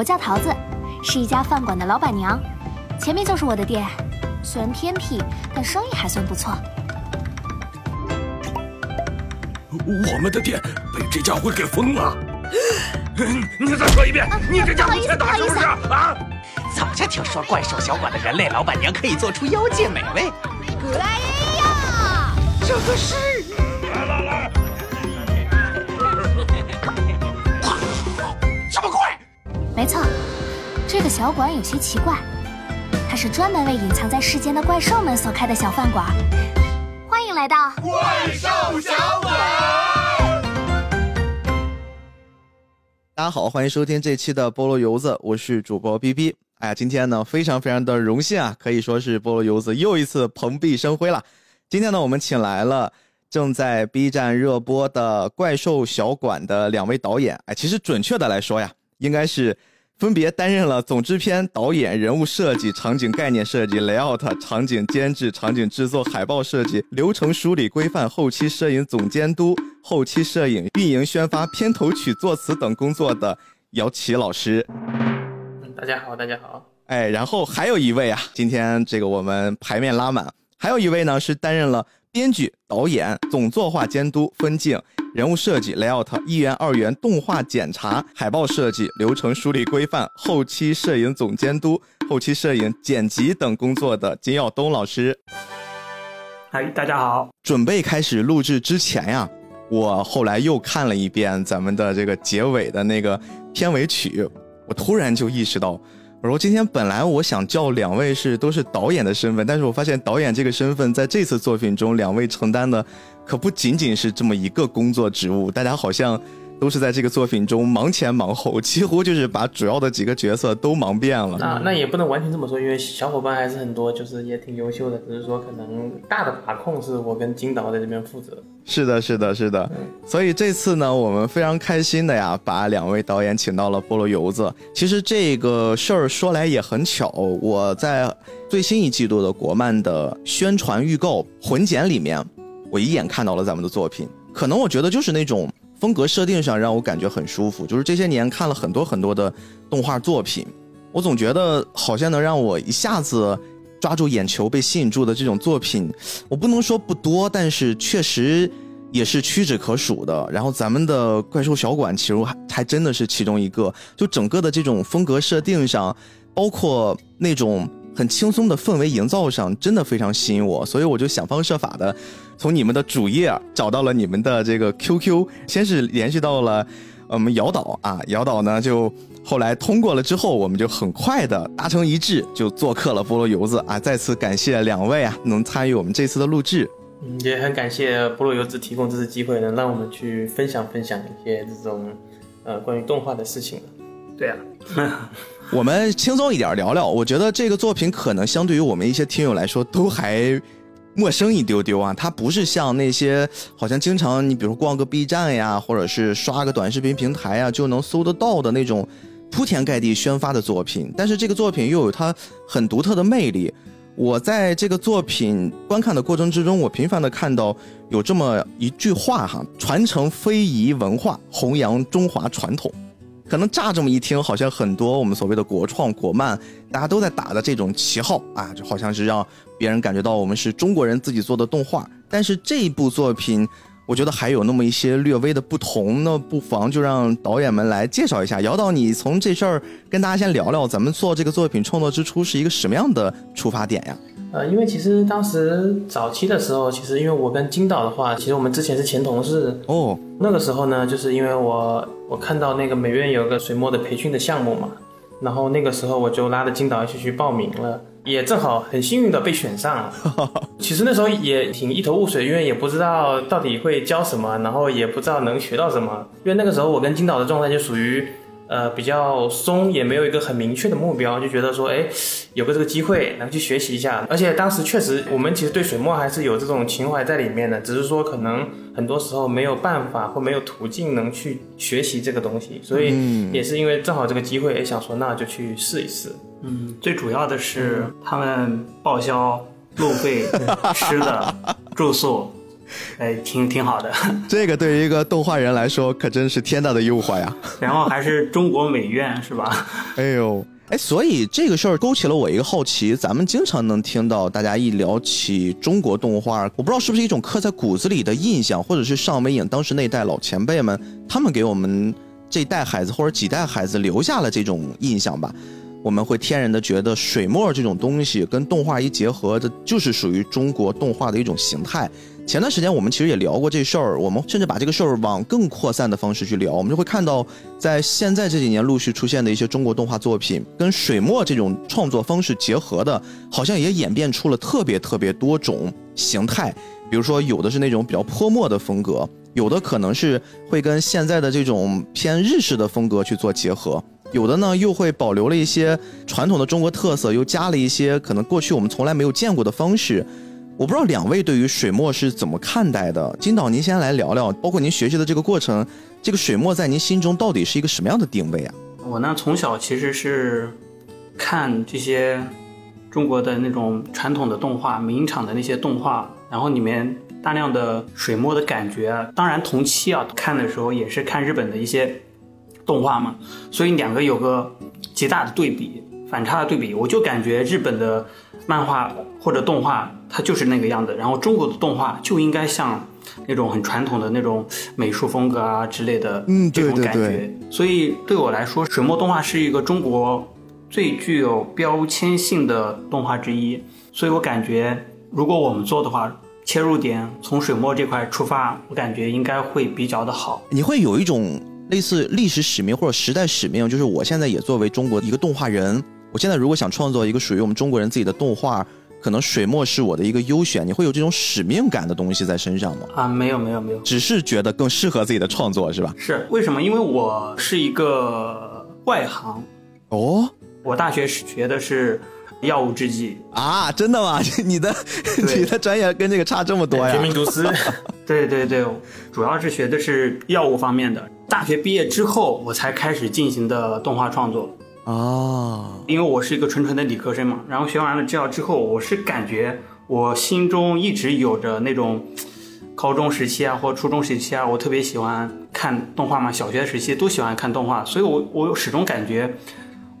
我叫桃子，是一家饭馆的老板娘。前面就是我的店，虽然偏僻，但生意还算不错。我们的店被这家伙给封了。你再说一遍，你这家伙欠打是不是啊？早就听说怪兽小馆的人类老板娘可以做出妖界美味。哎呀，这个是。没错，这个小馆有些奇怪，它是专门为隐藏在世间的怪兽们所开的小饭馆。欢迎来到怪兽小馆。大家好，欢迎收听这期的菠萝油子，我是主播 B B。哎呀，今天呢非常非常的荣幸啊，可以说是菠萝油子又一次蓬荜生辉了。今天呢，我们请来了正在 B 站热播的《怪兽小馆》的两位导演。哎，其实准确的来说呀，应该是分别担任了总制片、导演、人物设计、场景概念设计、layout、场景监制、场景制作、海报设计、流程梳理规范、后期摄影总监督、后期摄影、运营宣发、片头曲作词等工作的姚琦老师。大家好，大家好。哎，然后还有一位啊，今天这个我们牌面拉满，还有一位呢是担任了编剧、导演、总作画监督、分镜、人物设计、layout、一元、二元动画检查、海报设计、流程梳理规范、后期摄影总监督、后期摄影剪辑等工作的金耀东老师。嗨，大家好。准备开始录制之前呀，我后来又看了一遍咱们的这个结尾的那个片尾曲，我突然就意识到，我说今天本来我想叫两位是都是导演的身份，但是我发现导演这个身份在这次作品中，两位承担的可不仅仅是这么一个工作职务，大家好像都是在这个作品中忙前忙后，几乎就是把主要的几个角色都忙遍了。那那也不能完全这么说，因为小伙伴还是很多，就是也挺优秀的，只是说可能大的把控是我跟金导在这边负责。是的，是的，是的。所以这次呢，我们非常开心的呀，把两位导演请到了菠萝油子。其实这个事儿说来也很巧，我在最新一季度的国漫的宣传预告混剪里面，我一眼看到了咱们的作品。可能我觉得就是那种风格设定上让我感觉很舒服。就是这些年看了很多很多的动画作品，我总觉得好像能让我一下子。抓住眼球被吸引住的这种作品，我不能说不多，但是确实也是屈指可数的。然后咱们的怪兽小馆其实还还真的是其中一个，就整个的这种风格设定上，包括那种很轻松的氛围营造上，真的非常吸引我。所以我就想方设法的从你们的主页找到了你们的这个 QQ，先是联系到了我们姚导啊，姚导呢就。后来通过了之后，我们就很快的达成一致，就做客了菠萝油子啊！再次感谢两位啊，能参与我们这次的录制。嗯，也很感谢菠萝油子提供这次机会，能让我们去分享分享一些这种呃关于动画的事情。对啊，我们轻松一点聊聊。我觉得这个作品可能相对于我们一些听友来说都还陌生一丢丢啊。它不是像那些好像经常你比如逛个 B 站呀，或者是刷个短视频平台呀就能搜得到的那种。铺天盖地宣发的作品，但是这个作品又有它很独特的魅力。我在这个作品观看的过程之中，我频繁的看到有这么一句话哈：传承非遗文化，弘扬中华传统。可能乍这么一听，好像很多我们所谓的国创国漫，大家都在打的这种旗号啊，就好像是让别人感觉到我们是中国人自己做的动画。但是这一部作品。我觉得还有那么一些略微的不同，那不妨就让导演们来介绍一下。姚导，你从这事儿跟大家先聊聊，咱们做这个作品创作之初是一个什么样的出发点呀？呃，因为其实当时早期的时候，其实因为我跟金导的话，其实我们之前是前同事哦。那个时候呢，就是因为我我看到那个美院有个水墨的培训的项目嘛，然后那个时候我就拉着金导一起去报名了。也正好很幸运的被选上了。其实那时候也挺一头雾水，因为也不知道到底会教什么，然后也不知道能学到什么。因为那个时候我跟金导的状态就属于。呃，比较松，也没有一个很明确的目标，就觉得说，哎，有个这个机会能去学习一下。而且当时确实，我们其实对水墨还是有这种情怀在里面的，只是说可能很多时候没有办法或没有途径能去学习这个东西，所以也是因为正好这个机会，也想说那就去试一试。嗯，最主要的是他们报销路费、吃的、住宿。哎，挺挺好的。这个对于一个动画人来说，可真是天大的诱惑呀。然后还是中国美院是吧？哎呦，哎，所以这个事儿勾起了我一个好奇。咱们经常能听到大家一聊起中国动画，我不知道是不是一种刻在骨子里的印象，或者是上美影当时那代老前辈们，他们给我们这代孩子或者几代孩子留下了这种印象吧。我们会天然的觉得水墨这种东西跟动画一结合，这就是属于中国动画的一种形态。前段时间我们其实也聊过这事儿，我们甚至把这个事儿往更扩散的方式去聊，我们就会看到，在现在这几年陆续出现的一些中国动画作品，跟水墨这种创作方式结合的，好像也演变出了特别特别多种形态。比如说，有的是那种比较泼墨的风格，有的可能是会跟现在的这种偏日式的风格去做结合。有的呢，又会保留了一些传统的中国特色，又加了一些可能过去我们从来没有见过的方式。我不知道两位对于水墨是怎么看待的？金导，您先来聊聊，包括您学习的这个过程，这个水墨在您心中到底是一个什么样的定位啊？我呢，从小其实是看这些中国的那种传统的动画，名厂的那些动画，然后里面大量的水墨的感觉。当然，同期啊看的时候也是看日本的一些。动画嘛，所以两个有个极大的对比，反差的对比，我就感觉日本的漫画或者动画它就是那个样子，然后中国的动画就应该像那种很传统的那种美术风格啊之类的，嗯，这种感觉。所以对我来说，水墨动画是一个中国最具有标签性的动画之一。所以我感觉，如果我们做的话，切入点从水墨这块出发，我感觉应该会比较的好。你会有一种。类似历史使命或者时代使命，就是我现在也作为中国一个动画人，我现在如果想创作一个属于我们中国人自己的动画，可能水墨是我的一个优选。你会有这种使命感的东西在身上吗？啊，没有没有没有，只是觉得更适合自己的创作是吧？是为什么？因为我是一个外行哦，我大学学的是药物制剂啊，真的吗？你的你的专业跟这个差这么多呀？绝命毒师，对对对，主要是学的是药物方面的。大学毕业之后，我才开始进行的动画创作哦，因为我是一个纯纯的理科生嘛。然后学完了制药之后，我是感觉我心中一直有着那种高中时期啊，或初中时期啊，我特别喜欢看动画嘛。小学时期都喜欢看动画，所以我我始终感觉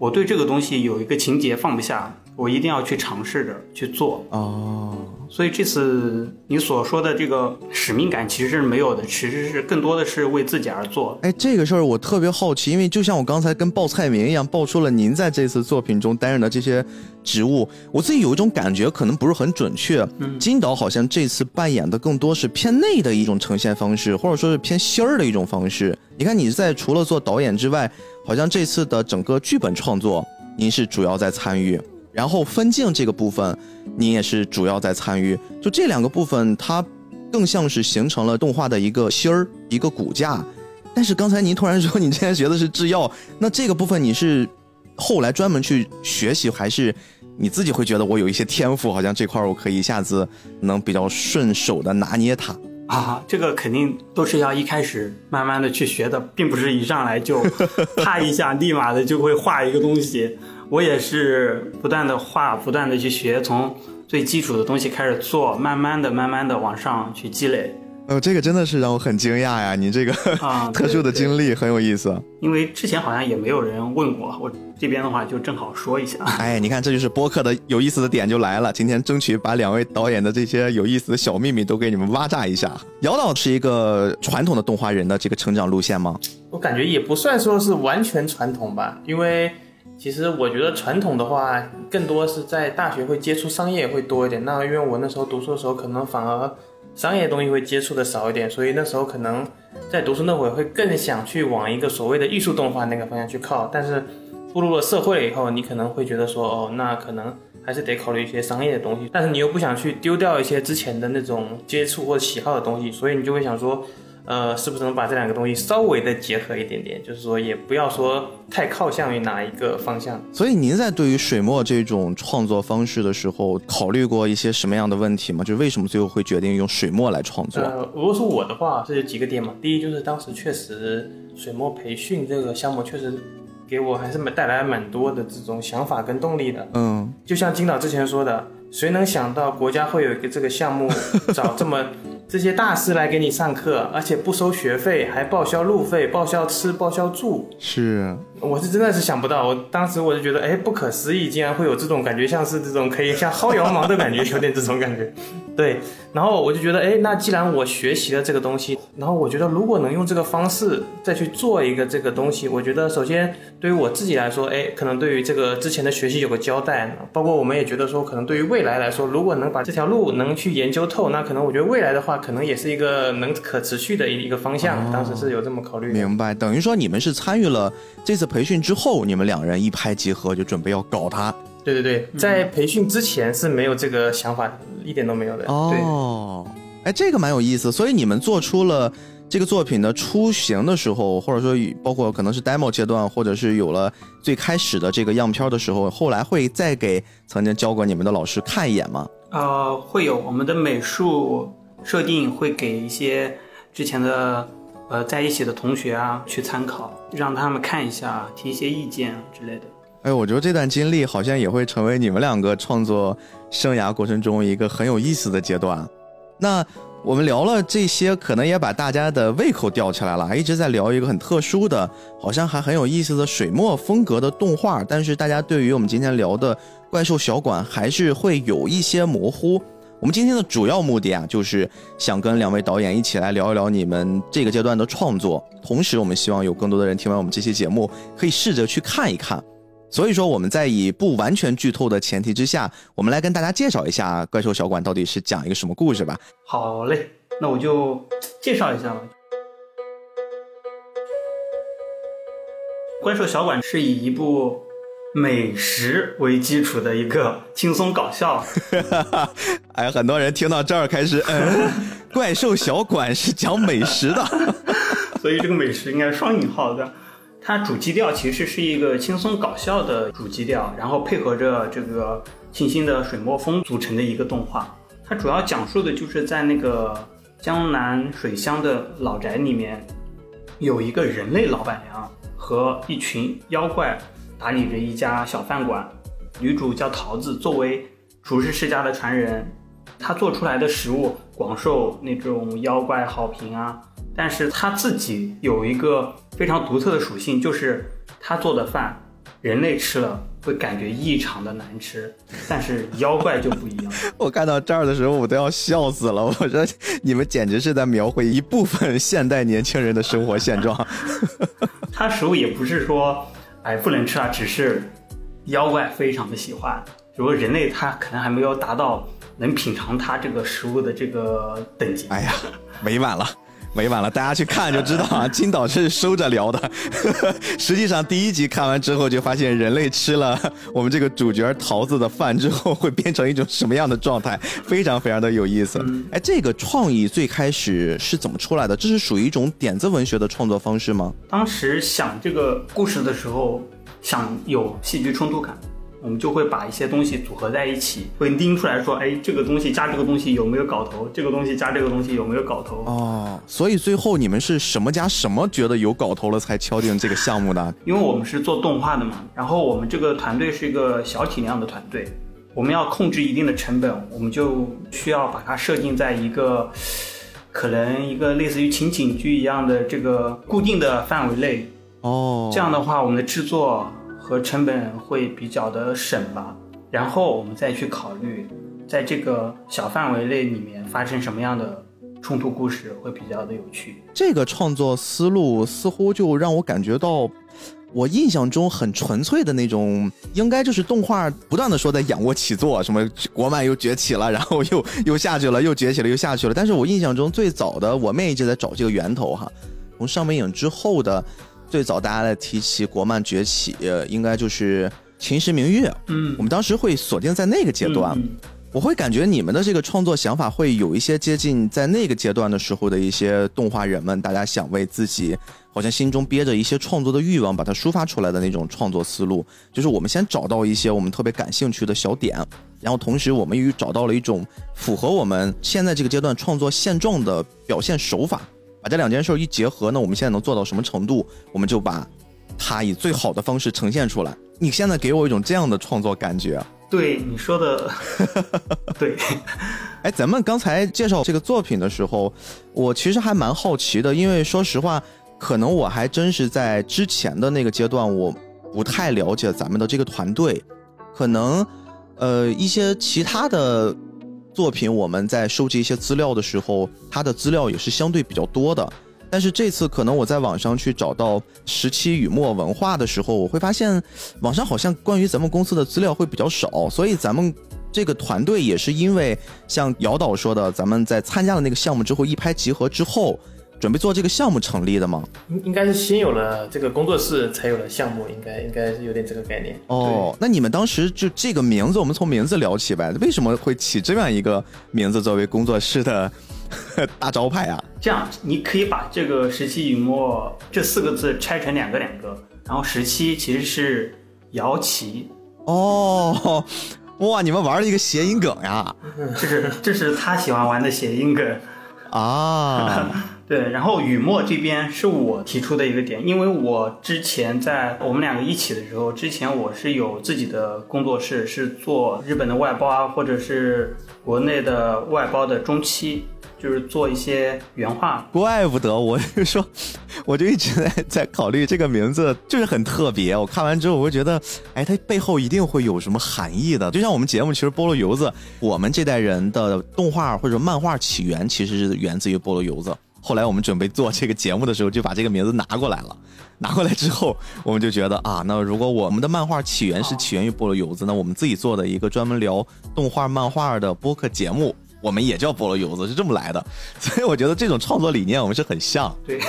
我对这个东西有一个情节放不下，我一定要去尝试着去做哦。所以这次你所说的这个使命感其实是没有的，其实是更多的是为自己而做。哎，这个事儿我特别好奇，因为就像我刚才跟报菜名一样，报出了您在这次作品中担任的这些职务，我自己有一种感觉，可能不是很准确。金导好像这次扮演的更多是偏内的一种呈现方式，或者说是偏心儿的一种方式。你看你在除了做导演之外，好像这次的整个剧本创作，您是主要在参与。然后分镜这个部分，你也是主要在参与。就这两个部分，它更像是形成了动画的一个芯儿、一个骨架。但是刚才您突然说你之前学的是制药，那这个部分你是后来专门去学习，还是你自己会觉得我有一些天赋，好像这块我可以一下子能比较顺手的拿捏它？啊，这个肯定都是要一开始慢慢的去学的，并不是一上来就 啪一下立马的就会画一个东西。我也是不断的画，不断的去学，从最基础的东西开始做，慢慢的、慢慢的往上去积累。呃，这个真的是让我很惊讶呀！你这个啊 特殊的经历很有意思。因为之前好像也没有人问过我，这边的话就正好说一下。哎，你看，这就是播客的有意思的点就来了。今天争取把两位导演的这些有意思的小秘密都给你们挖炸一下。姚导是一个传统的动画人的这个成长路线吗？我感觉也不算说是完全传统吧，因为。其实我觉得传统的话，更多是在大学会接触商业会多一点。那因为我那时候读书的时候，可能反而商业东西会接触的少一点，所以那时候可能在读书那会会更想去往一个所谓的艺术动画那个方向去靠。但是步入了社会以后，你可能会觉得说，哦，那可能还是得考虑一些商业的东西。但是你又不想去丢掉一些之前的那种接触或者喜好的东西，所以你就会想说。呃，是不是能把这两个东西稍微的结合一点点？就是说，也不要说太靠向于哪一个方向。所以，您在对于水墨这种创作方式的时候，考虑过一些什么样的问题吗？就是为什么最后会决定用水墨来创作？呃，如果说我的话，这有几个点嘛。第一，就是当时确实水墨培训这个项目确实给我还是蛮带来蛮多的这种想法跟动力的。嗯，就像金导之前说的，谁能想到国家会有一个这个项目，找这么。这些大师来给你上课，而且不收学费，还报销路费、报销吃、报销住。是，我是真的是想不到，我当时我就觉得，哎，不可思议，竟然会有这种感觉，像是这种可以像薅羊毛的感觉，有点这种感觉。对，然后我就觉得，哎，那既然我学习了这个东西，然后我觉得如果能用这个方式再去做一个这个东西，我觉得首先对于我自己来说，哎，可能对于这个之前的学习有个交代，包括我们也觉得说，可能对于未来来说，如果能把这条路能去研究透，那可能我觉得未来的话，可能也是一个能可持续的一个方向。当时是有这么考虑。明白，等于说你们是参与了这次培训之后，你们两人一拍即合，就准备要搞他。对对对，在培训之前是没有这个想法，一点都没有的。哦，哎，这个蛮有意思。所以你们做出了这个作品的雏形的时候，或者说包括可能是 demo 阶段，或者是有了最开始的这个样片的时候，后来会再给曾经教过你们的老师看一眼吗？呃，会有。我们的美术设定会给一些之前的呃在一起的同学啊去参考，让他们看一下，提一些意见之类的。哎，我觉得这段经历好像也会成为你们两个创作生涯过程中一个很有意思的阶段。那我们聊了这些，可能也把大家的胃口吊起来了，一直在聊一个很特殊的，好像还很有意思的水墨风格的动画。但是大家对于我们今天聊的怪兽小馆还是会有一些模糊。我们今天的主要目的啊，就是想跟两位导演一起来聊一聊你们这个阶段的创作。同时，我们希望有更多的人听完我们这期节目，可以试着去看一看。所以说，我们在以不完全剧透的前提之下，我们来跟大家介绍一下《怪兽小馆》到底是讲一个什么故事吧。好嘞，那我就介绍一下吧。《怪兽小馆》是以一部美食为基础的一个轻松搞笑。哎，很多人听到这儿开始，嗯，《怪兽小馆》是讲美食的，所以这个美食应该双引号的。它主基调其实是一个轻松搞笑的主基调，然后配合着这个清新的水墨风组成的一个动画。它主要讲述的就是在那个江南水乡的老宅里面，有一个人类老板娘和一群妖怪打理着一家小饭馆。女主叫桃子，作为厨师世家的传人，她做出来的食物广受那种妖怪好评啊。但是她自己有一个非常独特的属性，就是她做的饭，人类吃了会感觉异常的难吃，但是妖怪就不一样。我看到这儿的时候，我都要笑死了。我说你们简直是在描绘一部分现代年轻人的生活现状。他食物也不是说哎不能吃啊，只是妖怪非常的喜欢。如果人类他可能还没有达到能品尝它这个食物的这个等级。哎呀，委婉了。委婉了，大家去看就知道啊。金导是收着聊的，实际上第一集看完之后就发现，人类吃了我们这个主角桃子的饭之后，会变成一种什么样的状态，非常非常的有意思。哎，这个创意最开始是怎么出来的？这是属于一种点子文学的创作方式吗？当时想这个故事的时候，想有戏剧冲突感。我们就会把一些东西组合在一起，会拎出来说，哎，这个东西加这个东西有没有搞头？这个东西加这个东西有没有搞头？哦，所以最后你们是什么加什么觉得有搞头了才敲定这个项目的？因为我们是做动画的嘛，然后我们这个团队是一个小体量的团队，我们要控制一定的成本，我们就需要把它设定在一个可能一个类似于情景剧一样的这个固定的范围内。哦，这样的话，我们的制作。和成本会比较的省吧，然后我们再去考虑，在这个小范围内里面发生什么样的冲突故事会比较的有趣。这个创作思路似乎就让我感觉到，我印象中很纯粹的那种，应该就是动画不断的说在仰卧起坐，什么国漫又崛起了，然后又又下去了，又崛起了，又下去了。但是我印象中最早的，我妹一直在找这个源头哈，从上美影之后的。最早大家在提起国漫崛起，应该就是《秦时明月》。嗯，我们当时会锁定在那个阶段。我会感觉你们的这个创作想法会有一些接近在那个阶段的时候的一些动画人们，大家想为自己好像心中憋着一些创作的欲望，把它抒发出来的那种创作思路。就是我们先找到一些我们特别感兴趣的小点，然后同时我们又找到了一种符合我们现在这个阶段创作现状的表现手法。把这两件事一结合，那我们现在能做到什么程度？我们就把它以最好的方式呈现出来。你现在给我一种这样的创作感觉，对你说的，对，哎，咱们刚才介绍这个作品的时候，我其实还蛮好奇的，因为说实话，可能我还真是在之前的那个阶段，我不太了解咱们的这个团队，可能呃一些其他的作品，我们在收集一些资料的时候，它的资料也是相对比较多的。但是这次可能我在网上去找到十七雨墨文化的时候，我会发现网上好像关于咱们公司的资料会比较少，所以咱们这个团队也是因为像姚导说的，咱们在参加了那个项目之后一拍即合之后，准备做这个项目成立的吗？应应该是先有了这个工作室，才有了项目，应该应该是有点这个概念。哦，那你们当时就这个名字，我们从名字聊起呗，为什么会起这样一个名字作为工作室的？大招牌啊！这样你可以把这个“十七雨墨”这四个字拆成两个两个，然后“十七”其实是摇旗哦，哇！你们玩了一个谐音梗呀！这是这是他喜欢玩的谐音梗啊。对，然后雨墨这边是我提出的一个点，因为我之前在我们两个一起的时候，之前我是有自己的工作室，是做日本的外包啊，或者是国内的外包的中期。就是做一些原画，怪不得我就说，我就一直在在考虑这个名字，就是很特别。我看完之后，我就觉得，哎，它背后一定会有什么含义的。就像我们节目，其实菠萝油子，我们这代人的动画或者漫画起源，其实是源自于菠萝油子。后来我们准备做这个节目的时候，就把这个名字拿过来了。拿过来之后，我们就觉得啊，那如果我们的漫画起源是起源于菠萝油子，那我们自己做的一个专门聊动画漫画的播客节目。我们也叫菠萝油子，是这么来的，所以我觉得这种创作理念我们是很像。对，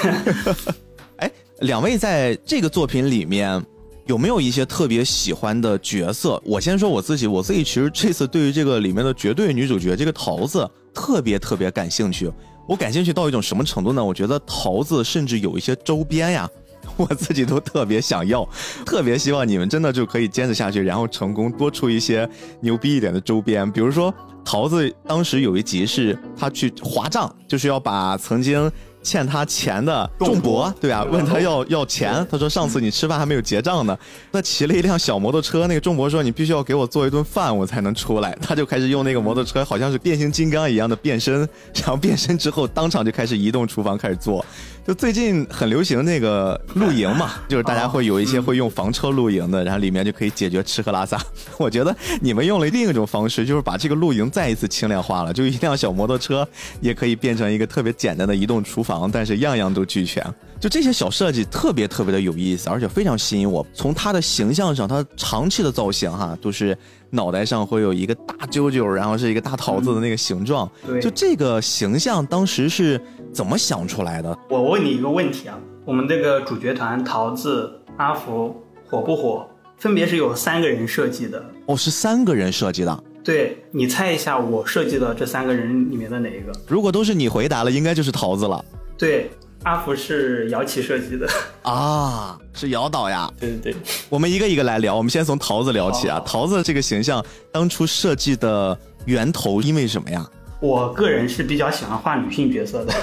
哎，两位在这个作品里面有没有一些特别喜欢的角色？我先说我自己，我自己其实这次对于这个里面的绝对女主角这个桃子特别特别感兴趣。我感兴趣到一种什么程度呢？我觉得桃子甚至有一些周边呀，我自己都特别想要，特别希望你们真的就可以坚持下去，然后成功多出一些牛逼一点的周边，比如说。桃子当时有一集是他去划账，就是要把曾经欠他钱的仲博，对吧？问他要要钱，他说上次你吃饭还没有结账呢。那骑了一辆小摩托车，那个仲博说你必须要给我做一顿饭，我才能出来。他就开始用那个摩托车，好像是变形金刚一样的变身，然后变身之后当场就开始移动厨房开始做。就最近很流行那个露营嘛，就是大家会有一些会用房车露营的，然后里面就可以解决吃喝拉撒。我觉得你们用了另一种方式，就是把这个露营再一次轻量化了，就一辆小摩托车也可以变成一个特别简单的移动厨房，但是样样都俱全。就这些小设计特别特别的有意思，而且非常吸引我。从它的形象上，它长期的造型哈，都是脑袋上会有一个大揪揪，然后是一个大桃子的那个形状。对，就这个形象当时是。怎么想出来的？我问你一个问题啊，我们这个主角团桃子、阿福火不火？分别是有三个人设计的。哦，是三个人设计的。对你猜一下，我设计的这三个人里面的哪一个？如果都是你回答了，应该就是桃子了。对，阿福是姚琪设计的。啊，是姚导呀。对对对，我们一个一个来聊。我们先从桃子聊起啊。桃子这个形象当初设计的源头因为什么呀？我个人是比较喜欢画女性角色的。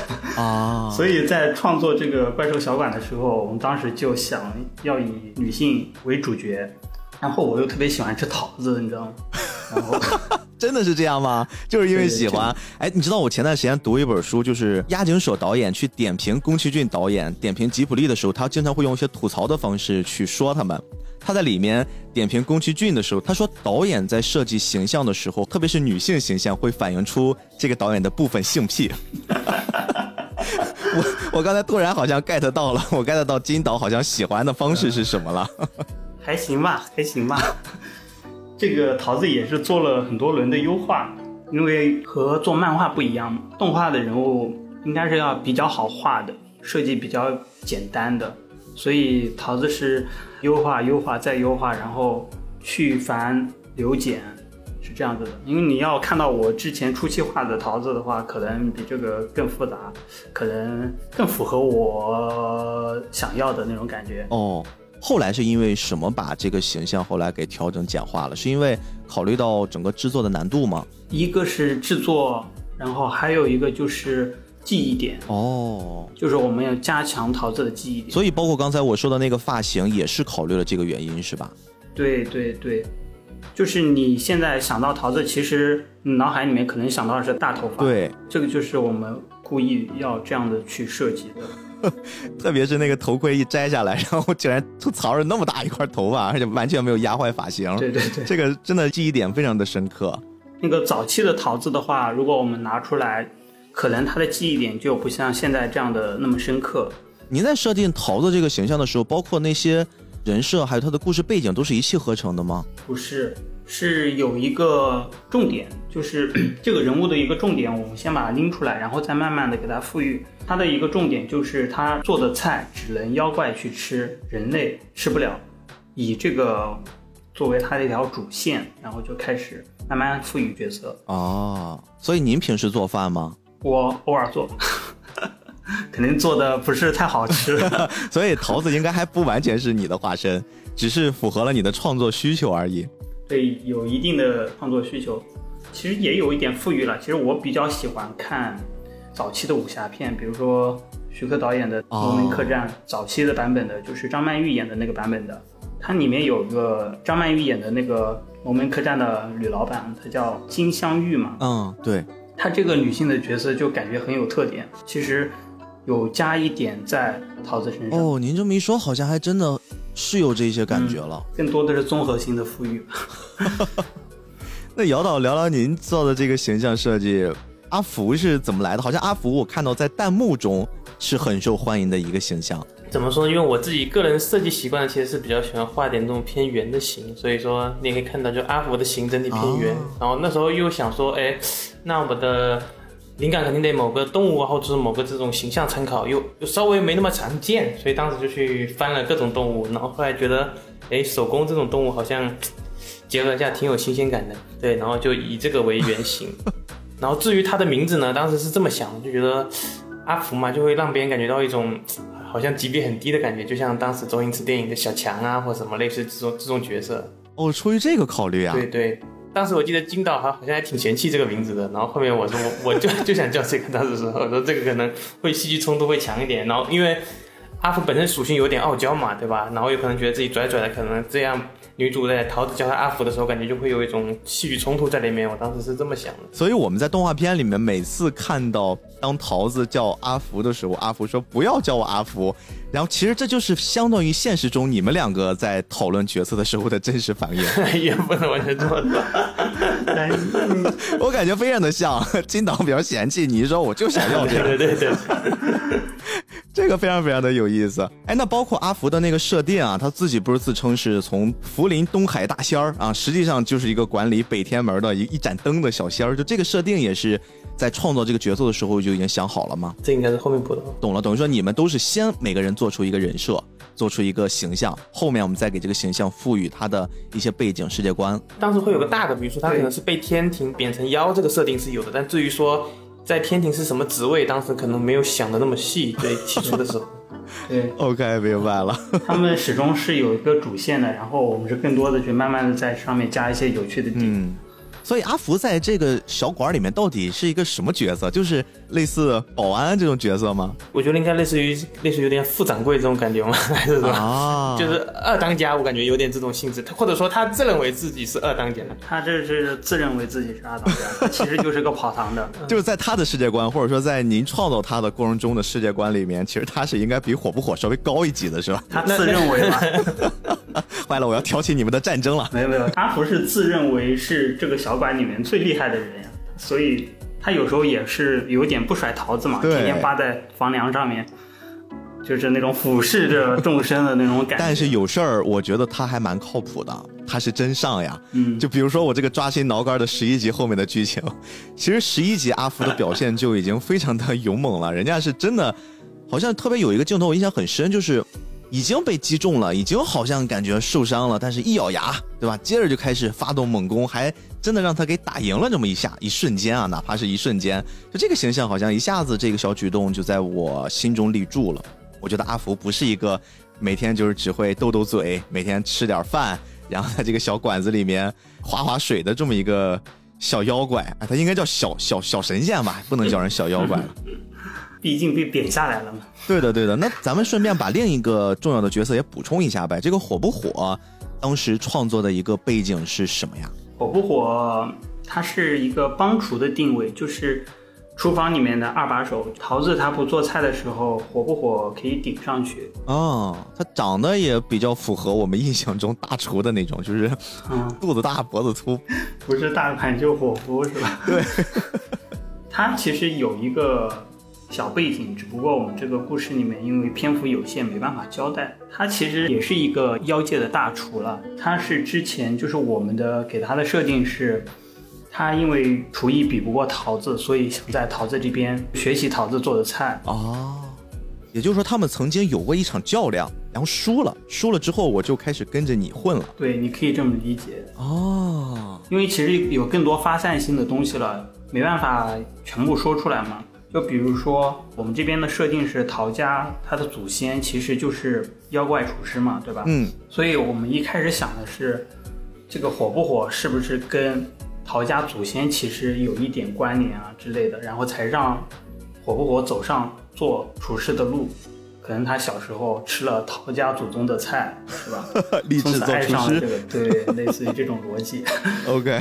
啊，所以在创作这个怪兽小馆的时候，我们当时就想要以女性为主角，然后我又特别喜欢吃桃子，你知道吗？然后 真的是这样吗？就是因为喜欢？哎，你知道我前段时间读一本书，就是押井守导演去点评宫崎骏导演、点评吉卜力的时候，他经常会用一些吐槽的方式去说他们。他在里面点评宫崎骏的时候，他说导演在设计形象的时候，特别是女性形象，会反映出这个导演的部分性癖。我我刚才突然好像 get 到了，我 get 到金导好像喜欢的方式是什么了？还行吧，还行吧。这个桃子也是做了很多轮的优化，因为和做漫画不一样嘛，动画的人物应该是要比较好画的，设计比较简单的。所以桃子是优化、优化再优化，然后去繁留简，是这样子的。因为你要看到我之前初期画的桃子的话，可能比这个更复杂，可能更符合我想要的那种感觉。哦，后来是因为什么把这个形象后来给调整简化了？是因为考虑到整个制作的难度吗？一个是制作，然后还有一个就是。记忆点哦，就是我们要加强桃子的记忆点，所以包括刚才我说的那个发型也是考虑了这个原因，是吧？对对对，就是你现在想到桃子，其实你脑海里面可能想到的是大头发。，对，这个就是我们故意要这样的去设计的。特别是那个头盔一摘下来，然后竟然吐槽着那么大一块头发，而且完全没有压坏发型。对对对，这个真的记忆点非常的深刻。那个早期的桃子的话，如果我们拿出来，可能它的记忆点就不像现在这样的那么深刻。您在设定桃子这个形象的时候，包括那些人设，还有他的故事背景，都是一气呵成的吗？不是，是有一个重点，就是这个人物的一个重点，我们先把它拎出来，然后再慢慢的给它赋予。它的一个重点就是他做的菜只能妖怪去吃，人类吃不了，以这个作为他的一条主线，然后就开始慢慢赋予角色。哦，所以您平时做饭吗？我偶尔做，肯定做的不是太好吃。所以桃子应该还不完全是你的化身，只是符合了你的创作需求而已。对，有一定的创作需求，其实也有一点富裕了。其实我比较喜欢看早期的武侠片，比如说徐克导演的《龙门客栈》早期的版本的，就是张曼玉演的那个版本的。它里面有个张曼玉演的那个龙门客栈的女老板，她叫金镶玉嘛。嗯，对，她这个女性的角色就感觉很有特点，其实有加一点在桃子身上，哦，您这么一说，好像还真的是有这些感觉了。更多的是综合性的富裕。那姚导聊聊您做的这个形象设计，阿福是怎么来的？好像阿福我看到在弹幕中是很受欢迎的一个形象。怎么说呢？因为我自己个人设计习惯其实是比较喜欢画点那种偏圆的形，所以说你也可以看到，就阿福的形整体偏圆。然后那时候又想说，哎，那我的灵感肯定得某个动物啊，或者是某个这种形象参考，又又稍微没那么常见，所以当时就去翻了各种动物，然后后来觉得，哎，手工这种动物好像结合一下挺有新鲜感的，对，然后就以这个为原型。然后至于它的名字呢，当时是这么想的，就觉得阿福嘛，就会让别人感觉到一种好像级别很低的感觉，就像当时周星驰电影的小强啊，或者什么类似这种这种角色。哦，出于这个考虑啊。对对，当时我记得金导好好像还挺嫌弃这个名字的，然后后面我说我我就就想叫这个，当时说我说这个可能会戏剧冲突会强一点，然后因为阿福本身属性有点傲娇嘛，对吧？然后有可能觉得自己拽拽的，可能这样女主在桃子叫他阿福的时候，感觉就会有一种戏剧冲突在里面。我当时是这么想的。所以我们在动画片里面每次看到当桃子叫阿福的时候，阿福说不要叫我阿福，然后其实这就是相当于现实中你们两个在讨论角色的时候的真实反应。也不能完全这么说。我感觉非常的像，金导比较嫌弃你，说我就想要这个，对对对，这个非常非常的有意思。哎，那包括阿福的那个设定啊，他自己不是自称是从福临东海大仙儿啊，实际上就是一个管理北天门的一一盏灯的小仙儿，就这个设定也是在创造这个角色的时候就已经想好了吗？这应该是后面补的。懂了，等于说你们都是先每个人做出一个人设，做出一个形象，后面我们再给这个形象赋予他的一些背景世界观。当时会有个大的，比如说他可能是被天庭贬成妖，这个设定是有的，但至于说在天庭是什么职位，当时可能没有想的那么细。对，起初的时候，对 OK，明白了。他们始终是有一个主线的，然后我们是更多的去慢慢的在上面加一些有趣的点。嗯，所以阿福在这个小馆里面到底是一个什么角色？就是类似保安这种角色吗？我觉得应该类似于类似于有点副掌柜这种感觉吗？还是什么？啊，就是二当家，我感觉有点这种性质，他或者说他自认为自己是二当家。他这是自认为自己是二当家，他其实就是个跑堂的。就是在他的世界观，或者说在您创造他的过程中的世界观里面，其实他是应该比火不火稍微高一级的，是吧？他自认为吧，坏了，我要挑起你们的战争了。没有没有，阿福是自认为是这个小馆里面最厉害的人呀，所以他有时候也是有点不甩桃子嘛，对天天扒在房梁上面，就是那种俯视着众生的那种感觉。但是有事儿，我觉得他还蛮靠谱的，他是真上呀。嗯，就比如说我这个抓心挠肝的十一集后面的剧情，其实十一集阿福的表现就已经非常的勇猛了，人家是真的，好像特别有一个镜头我印象很深，就是已经被击中了，已经好像感觉受伤了，但是一咬牙，对吧？接着就开始发动猛攻，还真的让他给打赢了这么一下，一瞬间啊，哪怕是一瞬间，就这个形象好像一下子这个小举动就在我心中立住了。我觉得阿福不是一个每天就是只会斗斗嘴，每天吃点饭，然后在这个小馆子里面划划水的这么一个小妖怪啊，他应该叫小小小神仙吧，不能叫人小妖怪了。毕竟被贬下来了嘛。对的，对的。那咱们顺便把另一个重要的角色也补充一下呗。这个火不火？当时创作的一个背景是什么呀？火不火？它是一个帮厨的定位，就是厨房里面的二把手。桃子他不做菜的时候，火不火可以顶上去。哦，他长得也比较符合我们印象中大厨的那种，就是嗯，肚子大脖子粗。不是大盘就火夫是吧？对，他其实有一个小背景，只不过我们这个故事里面因为篇幅有限，没办法交代。他其实也是一个妖界的大厨了。他是之前就是我们的给他的设定是，他因为厨艺比不过桃子，所以想在桃子这边学习桃子做的菜。哦，也就是说他们曾经有过一场较量，然后输了，输了之后我就开始跟着你混了。对，你可以这么理解。哦，因为其实有更多发散性的东西了，没办法全部说出来嘛。就比如说，我们这边的设定是陶家，他的祖先其实就是妖怪厨师嘛，对吧？嗯，所以我们一开始想的是，这个火不火是不是跟陶家祖先其实有一点关联啊之类的，然后才让火不火走上做厨师的路。可能他小时候吃了陶家祖宗的菜，是吧？立志做从此爱。上了这个，对，类似于这种逻辑。OK，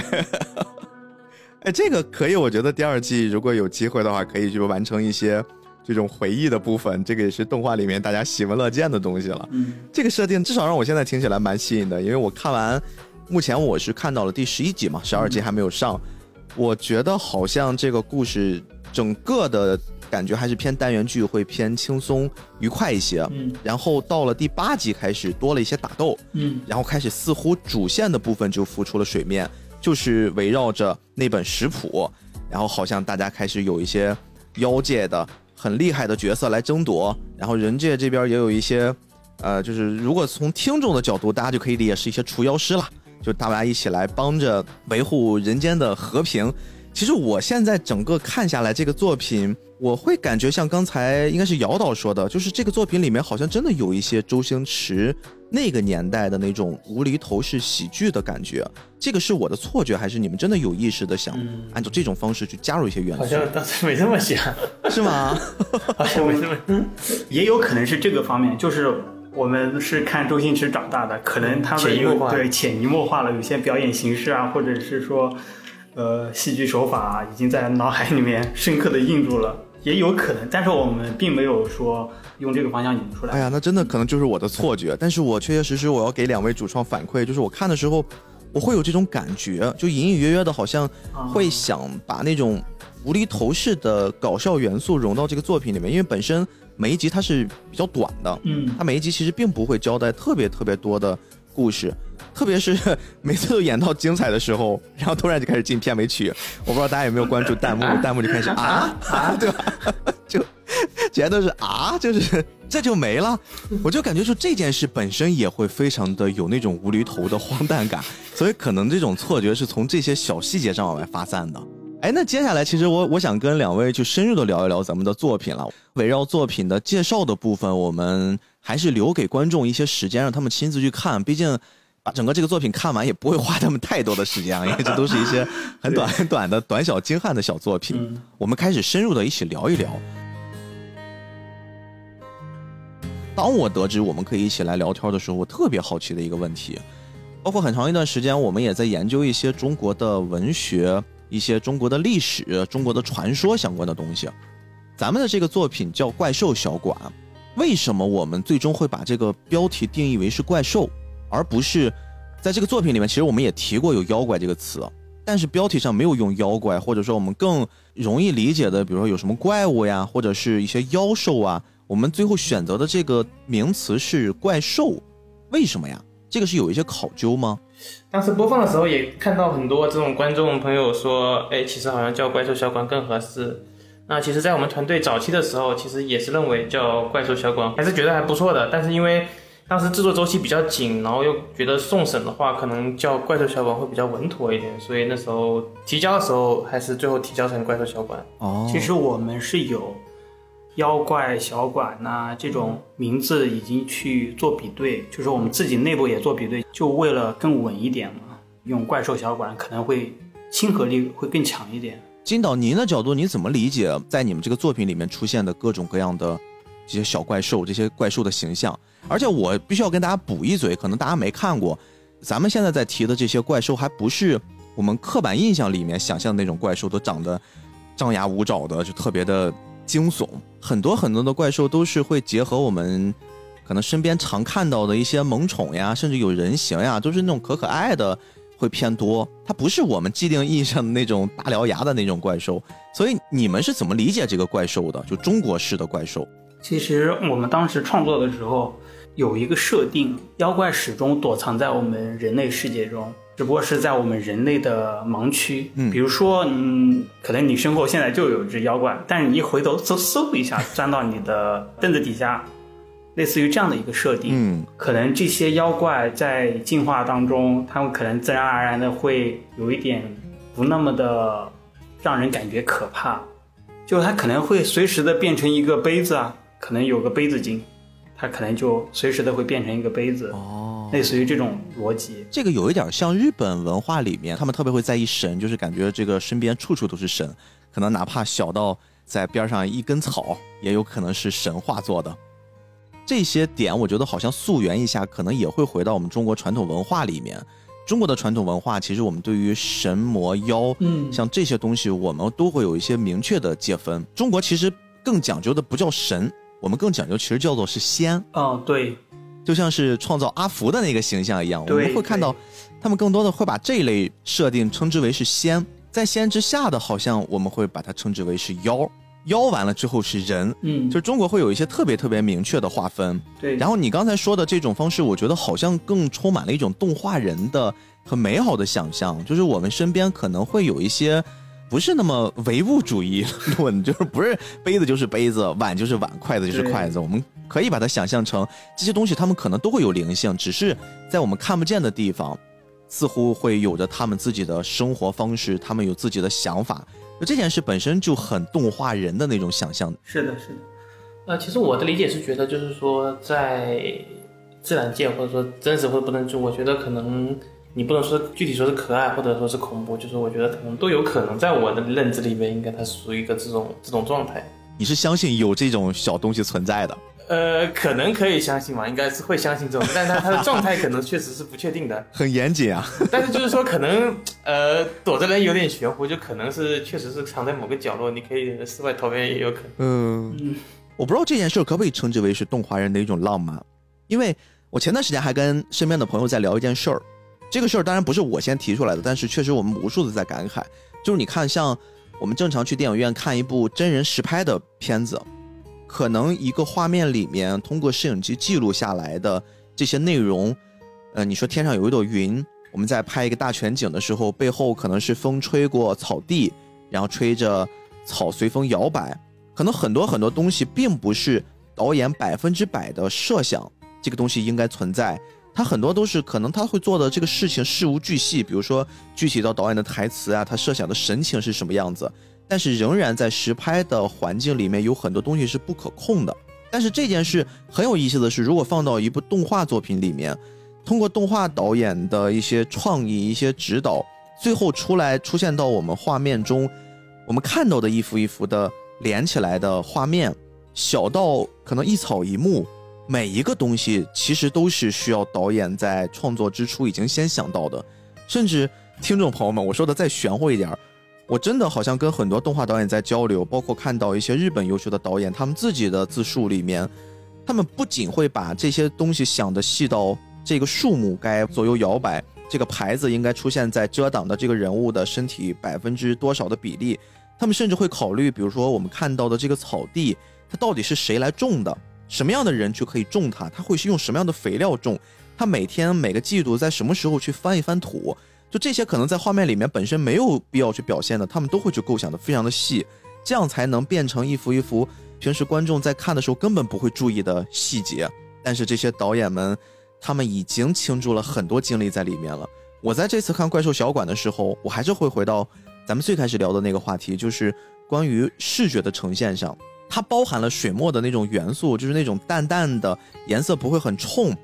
哎，这个可以，我觉得第二季如果有机会的话，可以去完成一些这种回忆的部分，这个也是动画里面大家喜闻乐见的东西了。嗯，这个设定至少让我现在听起来蛮吸引的，因为我看完，目前我是看到了第十一集嘛，十二集还没有上，我觉得好像这个故事整个的感觉还是偏单元剧，会偏轻松愉快一些。嗯然后到了第八集开始多了一些打斗，嗯然后开始似乎主线的部分就浮出了水面，就是围绕着那本食谱，然后好像大家开始有一些妖界的很厉害的角色来争夺，然后人界这边也有一些，呃，就是如果从听众的角度，大家就可以理解是一些除妖师了，就大家一起来帮着维护人间的和平。其实我现在整个看下来这个作品，我会感觉像刚才应该是姚导说的，就是这个作品里面好像真的有一些周星驰那个年代的那种无厘头式喜剧的感觉。这个是我的错觉，还是你们真的有意识的想嗯按照这种方式去加入一些元素？好像当时没这么想，是吗？好像没这么。也有可能是这个方面，就是我们是看周星驰长大的，可能他的有潜移默化对潜移默化了，有些表演形式啊，或者是说，呃，戏剧手法、啊、已经在脑海里面深刻的印住了，也有可能，但是我们并没有说用这个方向引出来。哎呀，那真的可能就是我的错觉，但是我确确实实我要给两位主创反馈，就是我看的时候，我会有这种感觉，就隐隐约约的，好像会想把那种无厘头式的搞笑元素融到这个作品里面，因为本身每一集它是比较短的，嗯它每一集其实并不会交代特别特别多的故事，特别是 每次都演到精彩的时候，然后突然就开始进片尾曲，我不知道大家有没有关注弹幕，弹幕就开始啊啊，对吧？就全都是啊，就是这就没了，我就感觉就这件事本身也会非常的有那种无厘头的荒诞感，所以可能这种错觉是从这些小细节上往外发散的。哎，那接下来其实我我想跟两位去深入的聊一聊咱们的作品了。围绕作品的介绍的部分，我们还是留给观众一些时间，让他们亲自去看。毕竟把整个这个作品看完也不会花他们太多的时间啊，因为这都是一些很短很短的短小精悍的小作品。嗯我们开始深入的一起聊一聊。当我得知我们可以一起来聊天的时候，我特别好奇的一个问题，包括很长一段时间，我们也在研究一些中国的文学、一些中国的历史、中国的传说相关的东西。咱们的这个作品叫《怪兽小馆》，为什么我们最终会把这个标题定义为是怪兽，而不是在这个作品里面？其实我们也提过有妖怪这个词，但是标题上没有用妖怪，或者说我们更容易理解的，比如说有什么怪物呀，或者是一些妖兽啊，我们最后选择的这个名词是怪兽，为什么呀？这个是有一些考究吗？当时播放的时候也看到很多这种观众朋友说，哎，其实好像叫怪兽小馆更合适。那其实，在我们团队早期的时候，其实也是认为叫怪兽小馆还是觉得还不错的。但是因为当时制作周期比较紧，然后又觉得送审的话，可能叫怪兽小馆会比较稳妥一点，所以那时候提交的时候，还是最后提交成怪兽小馆。哦其实我们是有妖怪小馆呐、这种名字已经去做比对，就是我们自己内部也做比对，就为了更稳一点嘛，用怪兽小馆可能会亲和力会更强一点。金导，您的角度，你怎么理解在你们这个作品里面出现的各种各样的这些小怪兽、这些怪兽的形象？而且我必须要跟大家补一嘴，可能大家没看过，咱们现在在提的这些怪兽，还不是我们刻板印象里面想象的那种怪兽，都长得张牙舞爪的，就特别的惊悚。很多很多的怪兽都是会结合我们可能身边常看到的一些萌宠呀，甚至有人形呀，都是那种可可爱的会偏多。它不是我们既定意义上的那种大獠牙的那种怪兽。所以你们是怎么理解这个怪兽的？就中国式的怪兽？其实我们当时创作的时候有一个设定，妖怪始终躲藏在我们人类世界中，只不过是在我们人类的盲区。嗯比如说，嗯，可能你身后现在就有只妖怪，但是你一回头嗖嗖一下钻到你的凳子底下，类似于这样的一个设定。嗯可能这些妖怪在进化当中，他们可能自然而然的会有一点不那么的让人感觉可怕，就它可能会随时的变成一个杯子啊，可能有个杯子精，它可能就随时都会变成一个杯子，哦，类似于这种逻辑。这个有一点像日本文化里面，他们特别会在意神，就是感觉这个身边处处都是神，可能哪怕小到在边上一根草，也有可能是神化做的。这些点，我觉得好像溯源一下，可能也会回到我们中国传统文化里面。中国的传统文化，其实我们对于神魔妖，嗯像这些东西，我们都会有一些明确的界分。中国其实更讲究的不叫神，我们更讲究其实叫做是仙。哦，对，就像是创造阿福的那个形象一样，我们会看到，他们更多的会把这一类设定称之为是仙，在仙之下的，好像我们会把它称之为是妖，妖完了之后是人，嗯，就是中国会有一些特别特别明确的划分。对。然后你刚才说的这种方式，我觉得好像更充满了一种动画人的很美好的想象，就是我们身边可能会有一些。不是那么唯物主义论，就是不是杯子就是杯子，碗就是碗，筷子就是筷子。我们可以把它想象成这些东西，它们可能都会有灵性，只是在我们看不见的地方，似乎会有着他们自己的生活方式，他们有自己的想法。这件事本身就很动画人的那种想象。是的，是的，呃，其实我的理解是觉得，就是说，在自然界或者说真实或者不能住，我觉得可能你不能说具体说是可爱或者说是恐怖，就是我觉得可能都有可能，在我的认知里面，应该它属于一个这种这种状态。你是相信有这种小东西存在的？呃，可能可以相信嘛，应该是会相信这种，但是它它的状态可能确实是不确定的。很严谨啊。但是就是说，可能呃躲着人有点玄乎，就可能是确实是藏在某个角落，你可以世外桃源也有可能。嗯，我不知道这件事可不可以称之为是动画人的一种浪漫，因为我前段时间还跟身边的朋友在聊一件事儿，这个事儿当然不是我先提出来的，但是确实我们无数的在感慨，就是你看像我们正常去电影院看一部真人实拍的片子，可能一个画面里面通过摄影机记录下来的这些内容，呃，你说天上有一朵云，我们在拍一个大全景的时候，背后可能是风吹过草地，然后吹着草随风摇摆，可能很多很多东西并不是导演百分之百的设想，这个东西应该存在。他很多都是可能他会做的这个事情事无巨细，比如说具体到导演的台词啊，他设想的神情是什么样子，但是仍然在实拍的环境里面有很多东西是不可控的。但是这件事很有意思的是，如果放到一部动画作品里面，通过动画导演的一些创意、一些指导，最后出来出现到我们画面中，我们看到的一幅一幅的连起来的画面，小到可能一草一木，每一个东西其实都是需要导演在创作之初已经先想到的。甚至听众朋友们，我说的再玄乎一点儿，我真的好像跟很多动画导演在交流，包括看到一些日本优秀的导演，他们自己的自述里面，他们不仅会把这些东西想的细到这个树木该左右摇摆，这个牌子应该出现在遮挡的这个人物的身体百分之多少的比例，他们甚至会考虑，比如说我们看到的这个草地，它到底是谁来种的，什么样的人去可以种它，他会是用什么样的肥料种，他每天每个季度在什么时候去翻一翻土，就这些可能在画面里面本身没有必要去表现的，他们都会去构想的非常的细，这样才能变成一幅一幅平时观众在看的时候根本不会注意的细节。但是这些导演们，他们已经倾注了很多精力在里面了。我在这次看《怪兽小馆》的时候，我还是会回到咱们最开始聊的那个话题，就是关于视觉的呈现上，它包含了水墨的那种元素，就是那种淡淡的颜色不会很冲，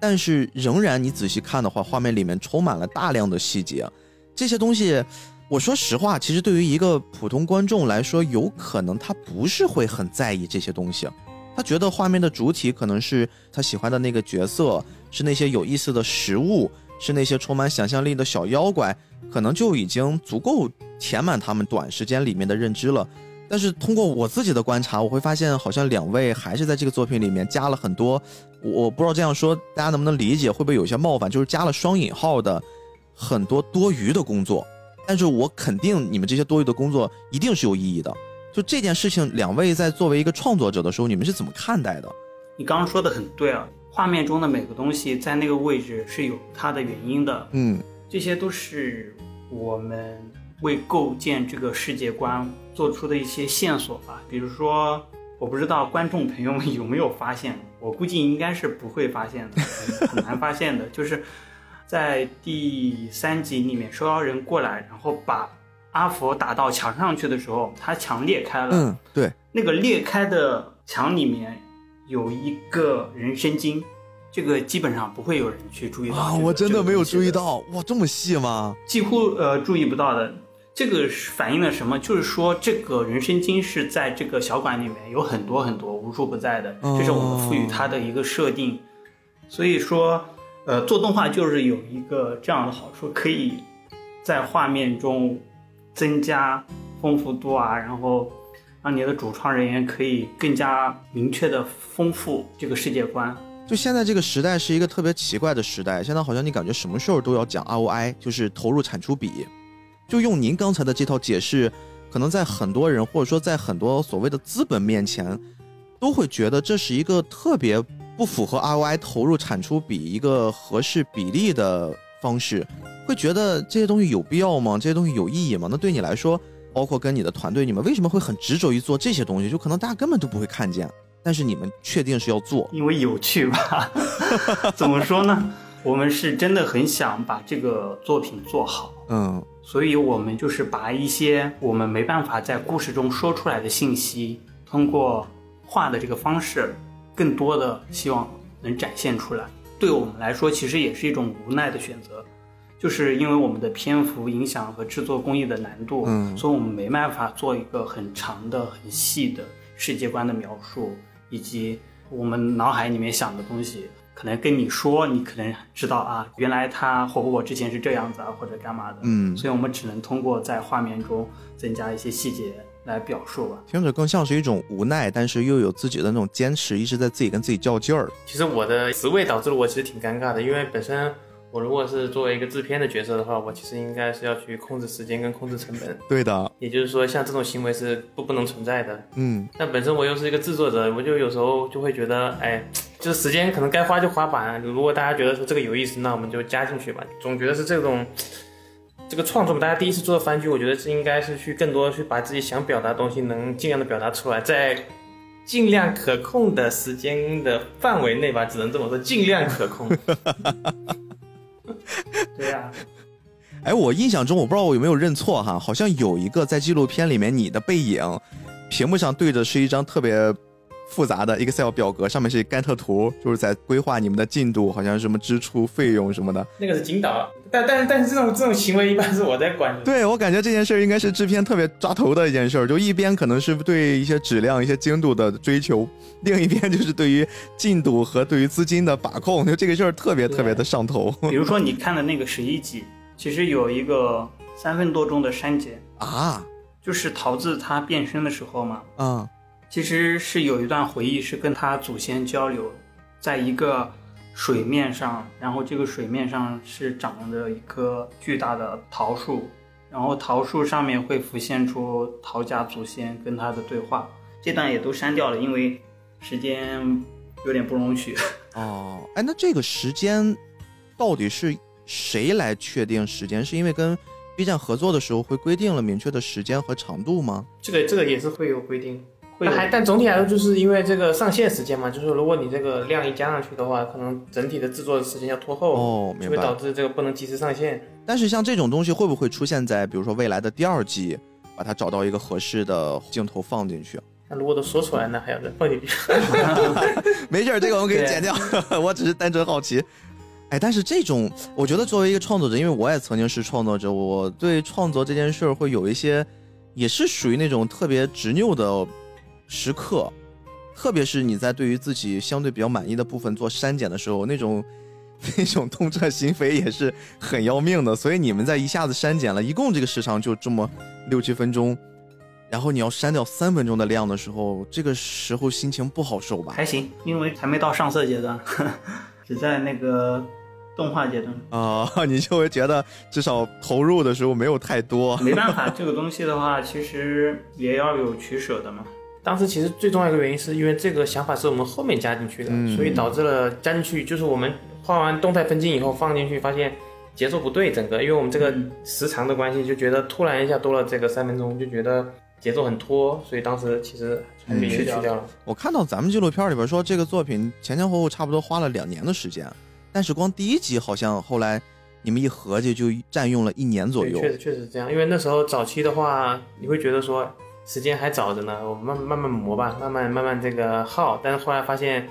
但是仍然你仔细看的话，画面里面充满了大量的细节，这些东西。我说实话，其实对于一个普通观众来说，有可能他不是会很在意这些东西，他觉得画面的主体可能是他喜欢的那个角色，是那些有意思的食物，是那些充满想象力的小妖怪，可能就已经足够填满他们短时间里面的认知了。但是通过我自己的观察，我会发现好像两位还是在这个作品里面加了很多，我不知道这样说大家能不能理解，会不会有些冒犯？就是加了双引号的很多多余的工作。但是我肯定你们这些多余的工作一定是有意义的。就这件事情，两位在作为一个创作者的时候，你们是怎么看待的？你刚刚说的很对啊，画面中的每个东西在那个位置是有它的原因的。嗯，这些都是我们为构建这个世界观。做出的一些线索吧，比如说，我不知道观众朋友们有没有发现，我估计应该是不会发现的，很难发现的。就是在第三集里面，收妖人过来，然后把阿佛打到墙上去的时候，他墙裂开了。嗯，对，那个裂开的墙里面有一个人参精，这个基本上不会有人去注意到。啊，我真的没有注意到，哇，这么细吗？几乎呃注意不到的。这个反映了什么？就是说，这个人生经是在这个小馆里面有很多很多，无处不在的，这是我们赋予它的一个设定。所以说，呃，做动画就是有一个这样的好处，可以在画面中增加丰富度啊，然后让你的主创人员可以更加明确的丰富这个世界观。就现在这个时代是一个特别奇怪的时代，现在好像你感觉什么事儿都要讲 ROI，就是投入产出比。就用您刚才的这套解释，可能在很多人或者说在很多所谓的资本面前，都会觉得这是一个特别不符合 ROI 投入产出比一个合适比例的方式，会觉得这些东西有必要吗？这些东西有意义吗？那对你来说，包括跟你的团队，你们为什么会很执着于做这些东西？就可能大家根本都不会看见，但是你们确定是要做，因为有趣吧？怎么说呢？我们是真的很想把这个作品做好，嗯。所以，我们就是把一些我们没办法在故事中说出来的信息，通过画的这个方式，更多的希望能展现出来。对我们来说，其实也是一种无奈的选择，就是因为我们的篇幅影响和制作工艺的难度，嗯，所以我们没办法做一个很长的、很细的世界观的描述，以及我们脑海里面想的东西。可能跟你说，你可能知道啊，原来他火火之前是这样子啊，或者干嘛的，嗯，所以我们只能通过在画面中增加一些细节来表述吧。听着更像是一种无奈，但是又有自己的那种坚持，一直在自己跟自己较劲儿。其实我的职位导致了我其实挺尴尬的，因为本身。我如果是作为一个制片的角色的话，我其实应该是要去控制时间跟控制成本。对的，也就是说，像这种行为是不不能存在的。嗯，但本身我又是一个制作者，我就有时候就会觉得，哎，就是时间可能该花就花吧。如果大家觉得说这个有意思，那我们就加进去吧。总觉得是这种这个创作嘛，大家第一次做的番剧，我觉得是应该是去更多去把自己想表达的东西能尽量的表达出来，在尽量可控的时间的范围内吧，只能这么说，尽量可控。对呀，哎，我印象中我不知道我有没有认错哈，好像有一个在纪录片里面你的背影，屏幕上对着是一张特别复杂的 Excel 表格，上面是甘特图，就是在规划你们的进度，好像什么支出、费用什么的。那个是金导，但但但是这种这种行为一般是我在管。对我感觉这件事应该是制片特别抓头的一件事，就一边可能是对一些质量、一些精度的追求，另一边就是对于进度和对于资金的把控，就这个事儿特别特别的上头。比如说你看的那个十一集，其实有一个三分多钟的删节啊，就是桃子他变身的时候嘛，嗯，其实是有一段回忆是跟他祖先交流，在一个。水面上，然后这个水面上是长着一棵巨大的桃树，然后桃树上面会浮现出桃家祖先跟他的对话。这段也都删掉了，因为时间有点不容许。哦，哎，那这个时间到底是谁来确定时间？是因为跟 B 站合作的时候会规定了明确的时间和长度吗？这个这个也是会有规定。还但总体来说，就是因为这个上线时间嘛，就是如果你这个量一加上去的话，可能整体的制作的时间要拖后，哦，就会导致这个不能及时上线。但是像这种东西会不会出现在比如说未来的第二季，把它找到一个合适的镜头放进去？那如果都说出来，那还要再放进去？没事儿，这个我们可以剪掉。我只是单纯好奇。哎，但是这种，我觉得作为一个创作者，因为我也曾经是创作者，我对创作这件事儿会有一些，也是属于那种特别执拗的。时刻，特别是你在对于自己相对比较满意的部分做删减的时候，那种 那种痛彻心扉也是很要命的。所以你们在一下子删减了一共这个时长就这么六七分钟，然后你要删掉三分钟的量的时候，这个时候心情不好受吧？还行，因为还没到上色阶段，只在那个动画阶段。啊、你就会觉得至少投入的时候没有太多。没办法，这个东西的话，其实也要有取舍的嘛。当时其实最重要一个原因是因为这个想法是我们后面加进去的，嗯所以导致了加进去就是我们画完动态分镜以后放进去，发现节奏不对，整个因为我们这个时长的关系，就觉得突然一下多了这个三分钟，就觉得节奏很拖，所以当时其实还是去掉了。我看到咱们纪录片里边说，这个作品前前后后差不多花了两年的时间，但是光第一集好像后来你们一合计就占用了一年左右。确实确实是这样，因为那时候早期的话，你会觉得说时间还早着呢，我慢慢慢慢磨吧，慢慢慢慢这个耗，但是后来发现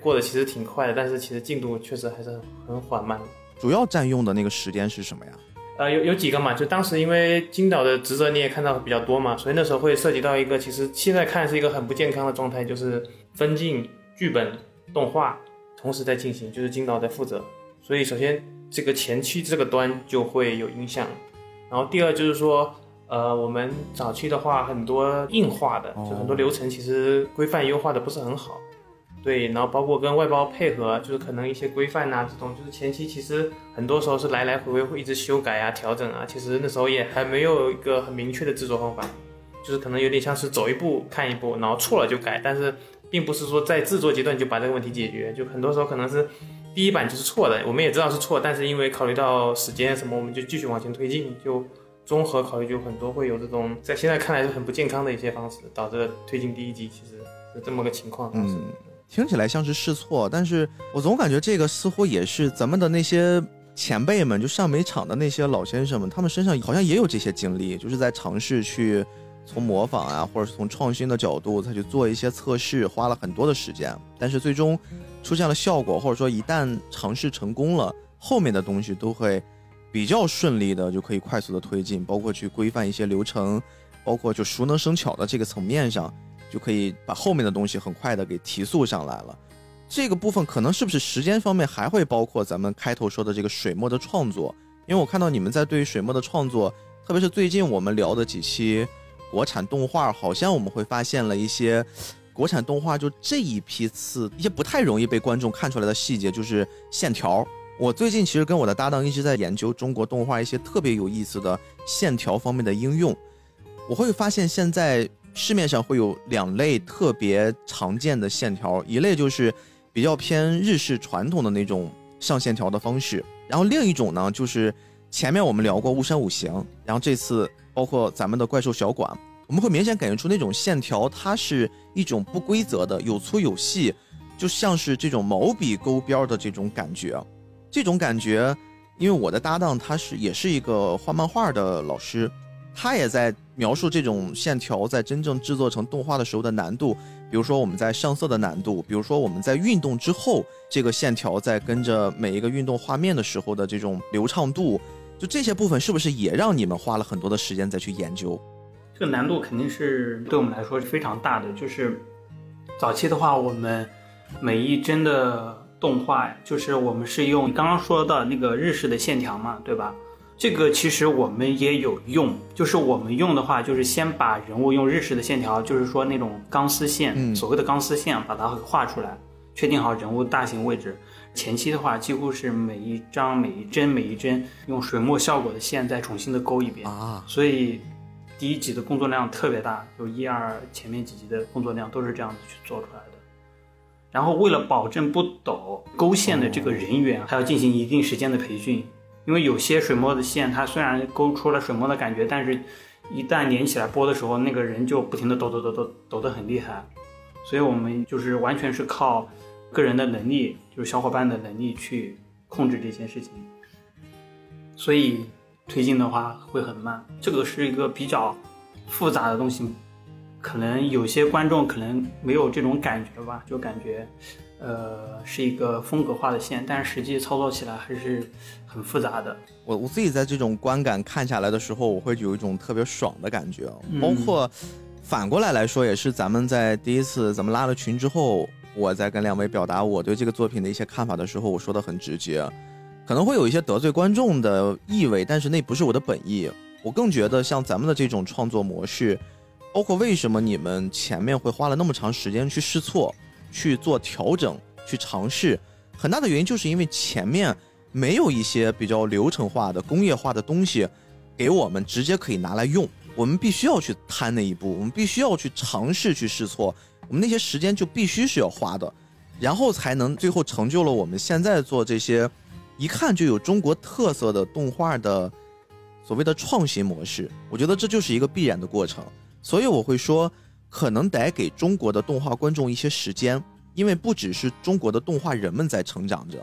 过得其实挺快的，但是其实进度确实还是很很缓慢。主要占用的那个时间是什么呀？呃，有有几个嘛，就当时因为金导的职责你也看到比较多嘛，所以那时候会涉及到一个，其实现在看是一个很不健康的状态，就是分镜、剧本、动画同时在进行，就是金导在负责。所以首先这个前期这个端就会有影响，然后第二就是说，呃，我们早期的话很多硬化的，就很多流程其实规范优化的不是很好。对，然后包括跟外包配合，就是可能一些规范呐、这种，就是前期其实很多时候是来来回回会一直修改啊、调整啊，其实那时候也还没有一个很明确的制作方法，就是可能有点像是走一步看一步，然后错了就改，但是并不是说在制作阶段就把这个问题解决，就很多时候可能是第一版就是错的，我们也知道是错，但是因为考虑到时间什么，我们就继续往前推进，就综合考虑，就很多会有这种在现在看来是很不健康的一些方式，导致推进第一集其实是这么个情况。嗯，听起来像是试错，但是我总感觉这个似乎也是咱们的那些前辈们，就上煤厂的那些老先生们，他们身上好像也有这些经历，就是在尝试去从模仿啊，或者是从创新的角度再去做一些测试，花了很多的时间，但是最终出现了效果，或者说一旦尝试成功了，后面的东西都会比较顺利的就可以快速的推进，包括去规范一些流程，包括就熟能生巧的这个层面上。就可以把后面的东西很快的给提速上来了。这个部分可能是不是时间方面还会包括咱们开头说的这个水墨的创作？因为我看到你们在对于水墨的创作，特别是最近我们聊的几期国产动画，好像我们会发现了一些国产动画就这一批次一些不太容易被观众看出来的细节，就是线条。我最近其实跟我的搭档一直在研究中国动画一些特别有意思的线条方面的应用，我会发现现在。市面上会有两类特别常见的线条，一类就是比较偏日式传统的那种上线条的方式，然后另一种呢就是前面我们聊过巫山五行，然后这次包括咱们的怪兽小馆，我们会明显感觉出那种线条它是一种不规则的，有粗有细，就像是这种毛笔勾边的这种感觉，这种感觉，因为我的搭档他是也是一个画漫画的老师。他也在描述这种线条在真正制作成动画的时候的难度，比如说我们在上色的难度，比如说我们在运动之后，这个线条在跟着每一个运动画面的时候的这种流畅度，就这些部分是不是也让你们花了很多的时间再去研究？这个难度肯定是对我们来说是非常大的。就是早期的话，我们每一帧的动画，就是我们是用刚刚说的那个日式的线条嘛，对吧？这个其实我们也有用，就是我们用的话，就是先把人物用日式的线条，就是说那种钢丝线，嗯所谓的钢丝线，把它画出来，确定好人物大型位置。前期的话，几乎是每一张、每一帧、每一帧用水墨效果的线再重新的勾一遍啊，所以第一集的工作量特别大，就一二前面几集的工作量都是这样子去做出来的。然后为了保证不抖，勾线的这个人员还要进行一定时间的培训。因为有些水墨的线，它虽然勾出了水墨的感觉，但是一旦连起来播的时候，那个人就不停的抖抖抖抖抖得很厉害，所以我们就是完全是靠个人的能力，就是小伙伴的能力去控制这件事情，所以推进的话会很慢。这个是一个比较复杂的东西，可能有些观众可能没有这种感觉吧，就感觉。呃，是一个风格化的线，但是实际操作起来还是很复杂的。我我自己在这种观感看下来的时候，我会有一种特别爽的感觉，嗯包括反过来来说，也是咱们在第一次咱们拉了群之后，我在跟两位表达我对这个作品的一些看法的时候，我说的很直接，可能会有一些得罪观众的意味，但是那不是我的本意。我更觉得像咱们的这种创作模式，包括为什么你们前面会花了那么长时间去试错、去做调整、去尝试，很大的原因就是因为前面没有一些比较流程化的工业化的东西给我们直接可以拿来用，我们必须要去摊那一步，我们必须要去尝试去试错，我们那些时间就必须是要花的，然后才能最后成就了我们现在做这些一看就有中国特色的动画的。所谓的创新模式，我觉得这就是一个必然的过程，所以我会说，可能得给中国的动画观众一些时间，因为不只是中国的动画人们在成长着，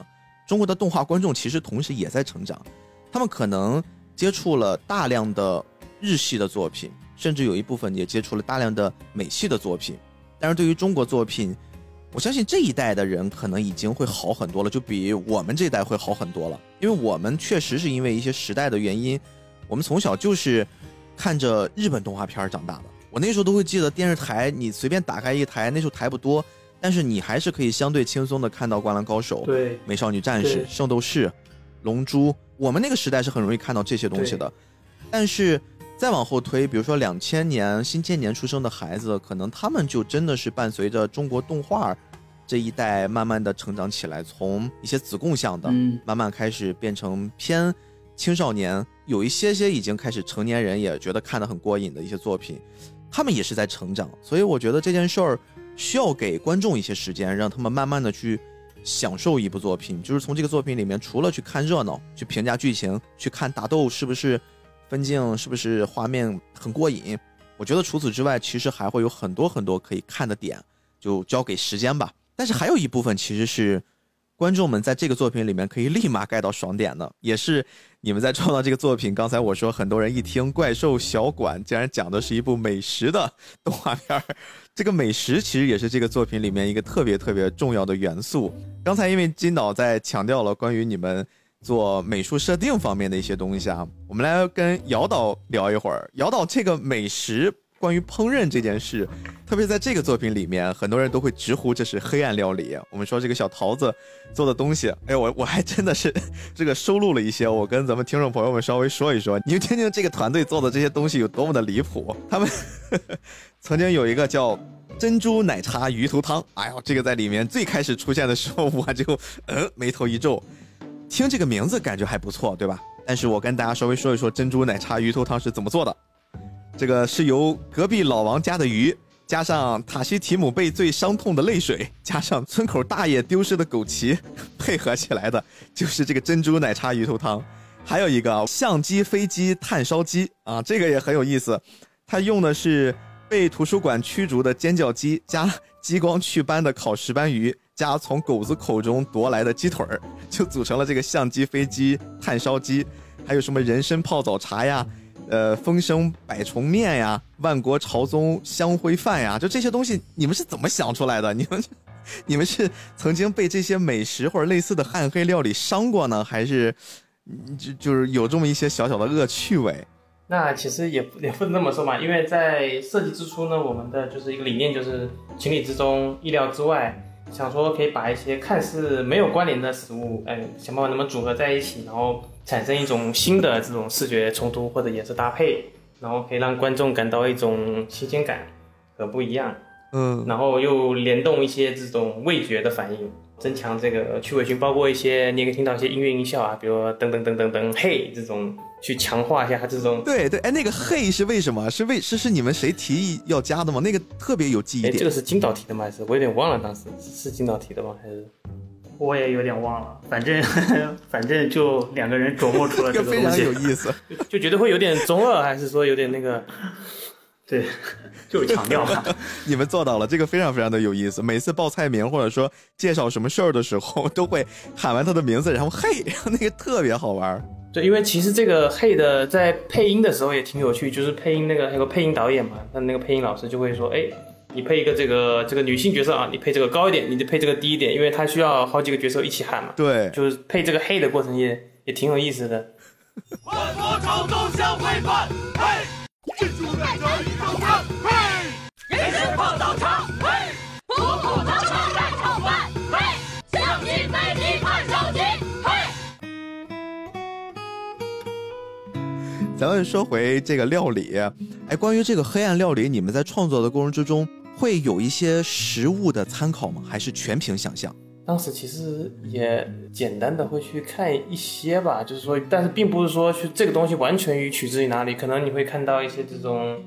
中国的动画观众其实同时也在成长，他们可能接触了大量的日系的作品，甚至有一部分也接触了大量的美系的作品，但是对于中国作品，我相信这一代的人可能已经会好很多了，就比我们这代会好很多了，因为我们确实是因为一些时代的原因。我们从小就是看着日本动画片长大的。我那时候都会记得电视台，你随便打开一台，那时候台不多，但是你还是可以相对轻松的看到《灌篮高手》、对美少女战士》、《圣斗士》、《龙珠》。我们那个时代是很容易看到这些东西的。但是再往后推，比如说两千年、新千年出生的孩子，可能他们就真的是伴随着中国动画这一代慢慢的成长起来，从一些子贡向的，慢慢开始变成偏。青少年有一些些已经开始成年人也觉得看得很过瘾的一些作品，他们也是在成长，所以我觉得这件事儿需要给观众一些时间，让他们慢慢的去享受一部作品，就是从这个作品里面，除了去看热闹、去评价剧情、去看打斗是不是分镜、是不是画面很过瘾，我觉得除此之外，其实还会有很多很多可以看的点，就交给时间吧。但是还有一部分其实是。观众们在这个作品里面可以立马 get 到爽点的，也是你们在创造这个作品。刚才我说，很多人一听《怪兽小馆》，竟然讲的是一部美食的动画片儿。这个美食其实也是这个作品里面一个特别特别重要的元素。刚才因为金导在强调了关于你们做美术设定方面的一些东西啊，我们来跟姚导聊一会儿。姚导，这个美食。关于烹饪这件事，特别在这个作品里面，很多人都会直呼这是黑暗料理。我们说这个小桃子做的东西，哎，我 我还真的是这个收录了一些，我跟咱们听众朋友们稍微说一说，你们听听这个团队做的这些东西有多么的离谱。他们 曾经有一个叫珍珠奶茶鱼头汤，哎呦，这个在里面最开始出现的时候，我就嗯眉头一皱，听这个名字感觉还不错，对吧？但是我跟大家稍微说一说珍珠奶茶鱼头汤是怎么做的。这个是由隔壁老王家的鱼，加上塔西提姆被最伤痛的泪水，加上村口大爷丢失的枸杞，配合起来的，就是这个珍珠奶茶鱼头汤。还有一个相机飞机炭烧鸡啊，这个也很有意思，它用的是被图书馆驱逐的尖叫鸡，加激光祛斑的烤石斑鱼，加从狗子口中夺来的鸡腿儿，就组成了这个相机飞机炭烧鸡。还有什么人参泡澡茶呀？呃，风声百虫面呀，万国朝宗香灰饭呀，就这些东西，你们是怎么想出来的？你们，你们是曾经被这些美食或者类似的汉黑料理伤过呢，还是就就是有这么一些小小的恶趣味？那其实也也不能这么说嘛，因为在设计之初呢，我们的就是一个理念就是情理之中，意料之外。想说可以把一些看似没有关联的食物，哎，想办法能不能组合在一起，然后产生一种新的这种视觉冲突或者颜色搭配，然后可以让观众感到一种新鲜感和不一样，嗯，然后又联动一些这种味觉的反应。增强这个趣味性，包括一些你也可以听到一些音乐音效啊，比如噔噔噔噔噔嘿这种，去强化一下它这种。对对，哎，那个嘿是为什么？是为是是你们谁提议要加的吗？那个特别有记忆点。这个是金导提的吗？还是我有点忘了，当时是金导提的吗？还是我也有点忘了。反正 反正就两个人琢磨出了 这个非常有意思，就觉得会有点中二，还是说有点那个？对，就是强调嘛。你们做到了，这个非常非常的有意思。每次报菜名或者说介绍什么事儿的时候，都会喊完他的名字，然后嘿，那个特别好玩。对，因为其实这个嘿的在配音的时候也挺有趣，就是配音那个有个配音导演嘛，那那个配音老师就会说，哎，你配一个这个这个女性角色啊，你配这个高一点，你就配这个低一点，因为他需要好几个角色一起喊嘛。对，就是配这个嘿的过程也也挺有意思的。万国朝宗相会饭，嘿。珍珠奶茶鱼头汤，嘿！人参泡澡茶，嘿！普普通通奶茶。咱们说回这个料理，哎，关于这个黑暗料理，你们在创作的过程之中会有一些实物的参考吗？还是全凭想象？当时其实也简单的会去看一些吧，就是说，但是并不是说去这个东西完全于取自于哪里，可能你会看到一些这种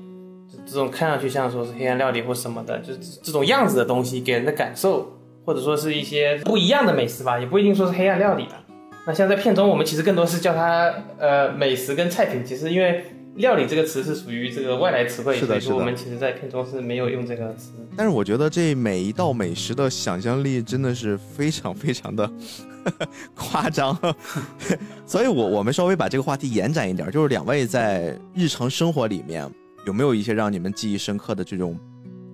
这种看上去像说是黑暗料理或什么的，就是这种样子的东西给人的感受，或者说是一些不一样的美食吧，也不一定说是黑暗料理吧。那像在片中，我们其实更多是叫它呃美食跟菜品，其实因为。料理这个词是属于这个外来词汇，是的，是的。我们其实，在片中是没有用这个词。但是我觉得这每一道美食的想象力真的是非常非常的 夸张，所以我我们稍微把这个话题延展一点，就是两位在日常生活里面有没有一些让你们记忆深刻的这种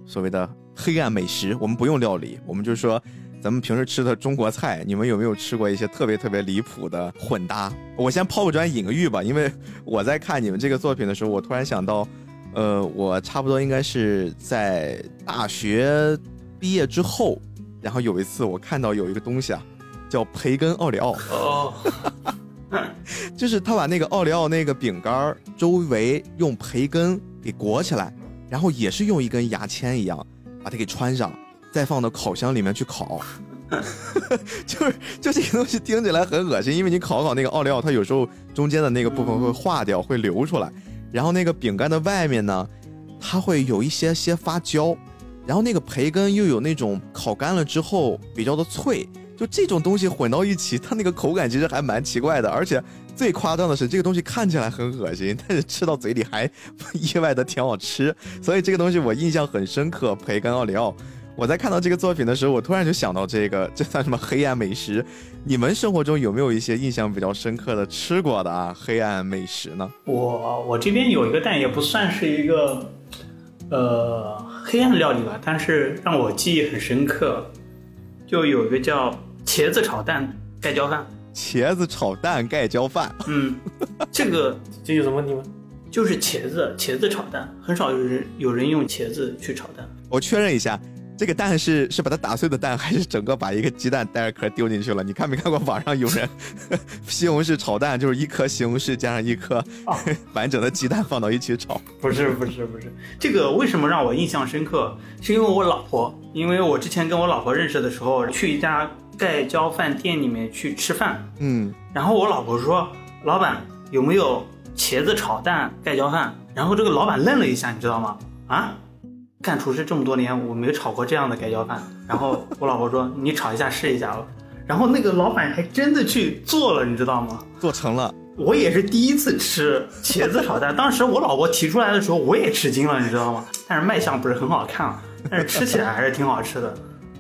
所谓的黑暗美食？我们不用料理，我们就说。咱们平时吃的中国菜，你们有没有吃过一些特别特别离谱的混搭？我先抛个砖引个玉吧，因为 我在看你们这个作品的时候，我突然想到，呃，我差不多应该是在大学毕业之后，然后有一次我看到有一个东西啊，叫培根奥利奥，哦，就是他把那个奥利奥那个饼干周围用培根给裹起来，然后也是用一根牙签一样把它给穿上。再放到烤箱里面去烤，就是就这个东西听起来很恶心，因为你烤烤那个奥利奥，它有时候中间的那个部分会化掉，会流出来，然后那个饼干的外面呢，它会有一些些发焦，然后那个培根又有那种烤干了之后比较的脆，就这种东西混到一起，它那个口感其实还蛮奇怪的，而且最夸张的是这个东西看起来很恶心，但是吃到嘴里还意外的挺好吃，所以这个东西我印象很深刻，培根奥利奥。我在看到这个作品的时候，我突然就想到这个，这算什么黑暗美食？你们生活中有没有一些印象比较深刻的吃过的啊黑暗美食呢？我我这边有一个，但也不算是一个，呃，黑暗料理吧，但是让我记忆很深刻，就有一个叫茄子炒蛋盖浇饭。茄子炒蛋盖浇饭？嗯，这个 这有什么问题吗？就是茄子，茄子炒蛋，很少有人有人用茄子去炒蛋。我确认一下。这个蛋是是把它打碎的蛋，还是整个把一个鸡蛋带着壳丢进去了？你看没看过网上有人西红柿炒蛋，就是一颗西红柿加上一颗 完整的鸡蛋放到一起炒？不是不是不是，这个为什么让我印象深刻？是因为我老婆，因为我之前跟我老婆认识的时候，去一家盖浇饭店里面去吃饭，嗯，然后我老婆说：“老板有没有茄子炒蛋盖浇饭？”然后这个老板愣了一下，你知道吗？啊？干厨师这么多年，我没炒过这样的盖浇饭。然后我老婆说：“你炒一下试一下吧。”然后那个老板还真的去做了，你知道吗？做成了。我也是第一次吃茄子炒蛋，当时我老婆提出来的时候，我也吃惊了，你知道吗？但是卖相不是很好看，但是吃起来还是挺好吃的。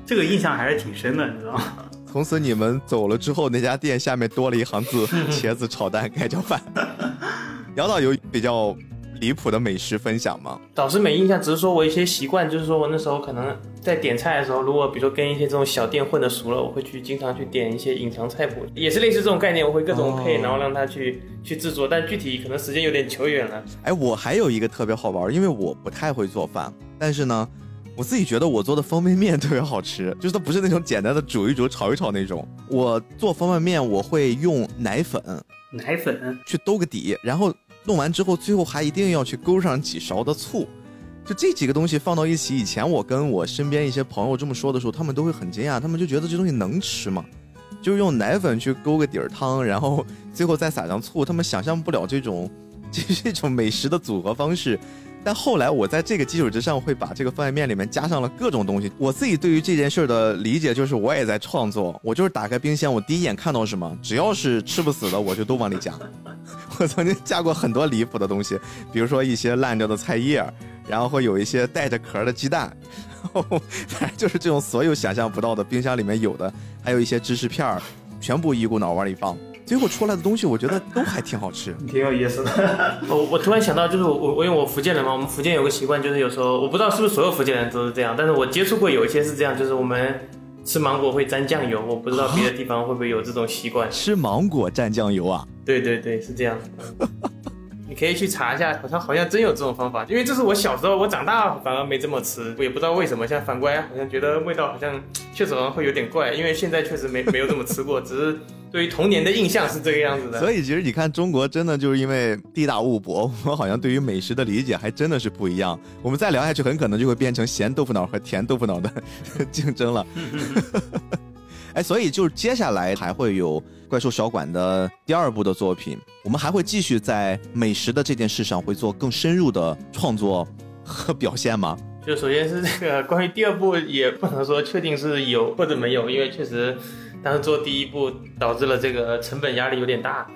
这个印象还是挺深的，你知道吗？从此你们走了之后，那家店下面多了一行字：茄子炒蛋盖浇饭。姚导有比较。离谱的美食分享吗？倒是没印象，只是说我一些习惯，就是说我那时候可能在点菜的时候，如果比如说跟一些这种小店混的熟了，我会去经常去点一些隐藏菜谱，也是类似这种概念，我会各种配，然后让他去去制作，但具体可能时间有点久远了。哎，我还有一个特别好玩，因为我不太会做饭，但是呢，我自己觉得我做的方便面特别好吃，就是它不是那种简单的煮一煮、炒一炒那种。我做方便面，我会用奶粉，奶粉去兜个底，然后。弄完之后，最后还一定要去勾上几勺的醋，就这几个东西放到一起。以前我跟我身边一些朋友这么说的时候，他们都会很惊讶，他们就觉得这东西能吃吗？就是用奶粉去勾个底儿汤，然后最后再撒上醋，他们想象不了这种 这是一种美食的组合方式。但后来我在这个基础之上，会把这个方便面里面加上了各种东西。我自己对于这件事的理解就是，我也在创作。我就是打开冰箱，我第一眼看到什么，只要是吃不死的，我就都往里加。我曾经加过很多离谱的东西，比如说一些烂掉的菜叶，然后会有一些带着壳的鸡蛋，反正就是这种所有想象不到的冰箱里面有的，还有一些芝士片儿，全部一股脑往里放。最后出来的东西，我觉得都还挺好吃，挺有意思的。我我突然想到，就是我我因为我福建人嘛，我们福建有个习惯，就是有时候我不知道是不是所有福建人都是这样，但是我接触过有一些是这样，就是我们吃芒果会沾酱油，我不知道别的地方会不会有这种习惯。吃芒果蘸酱油啊？对对对，是这样。你可以去查一下，好像好像真有这种方法，因为这是我小时候，我长大反而没这么吃，我也不知道为什么。现在反过来，好像觉得味道好像确实好像会有点怪，因为现在确实没没有这么吃过，只是。对于童年的印象是这个样子的。所以其实你看，中国真的就是因为地大物博，我们好像对于美食的理解还真的是不一样。我们再聊下去，很可能就会变成咸豆腐脑和甜豆腐脑的 竞争了。哎，所以就是接下来还会有怪兽小馆的第二部的作品，我们还会继续在美食的这件事上会做更深入的创作和表现吗？就首先是这个关于第二部，也不能说确定是有或者没有，因为确实当时做第一部导致了这个成本压力有点大。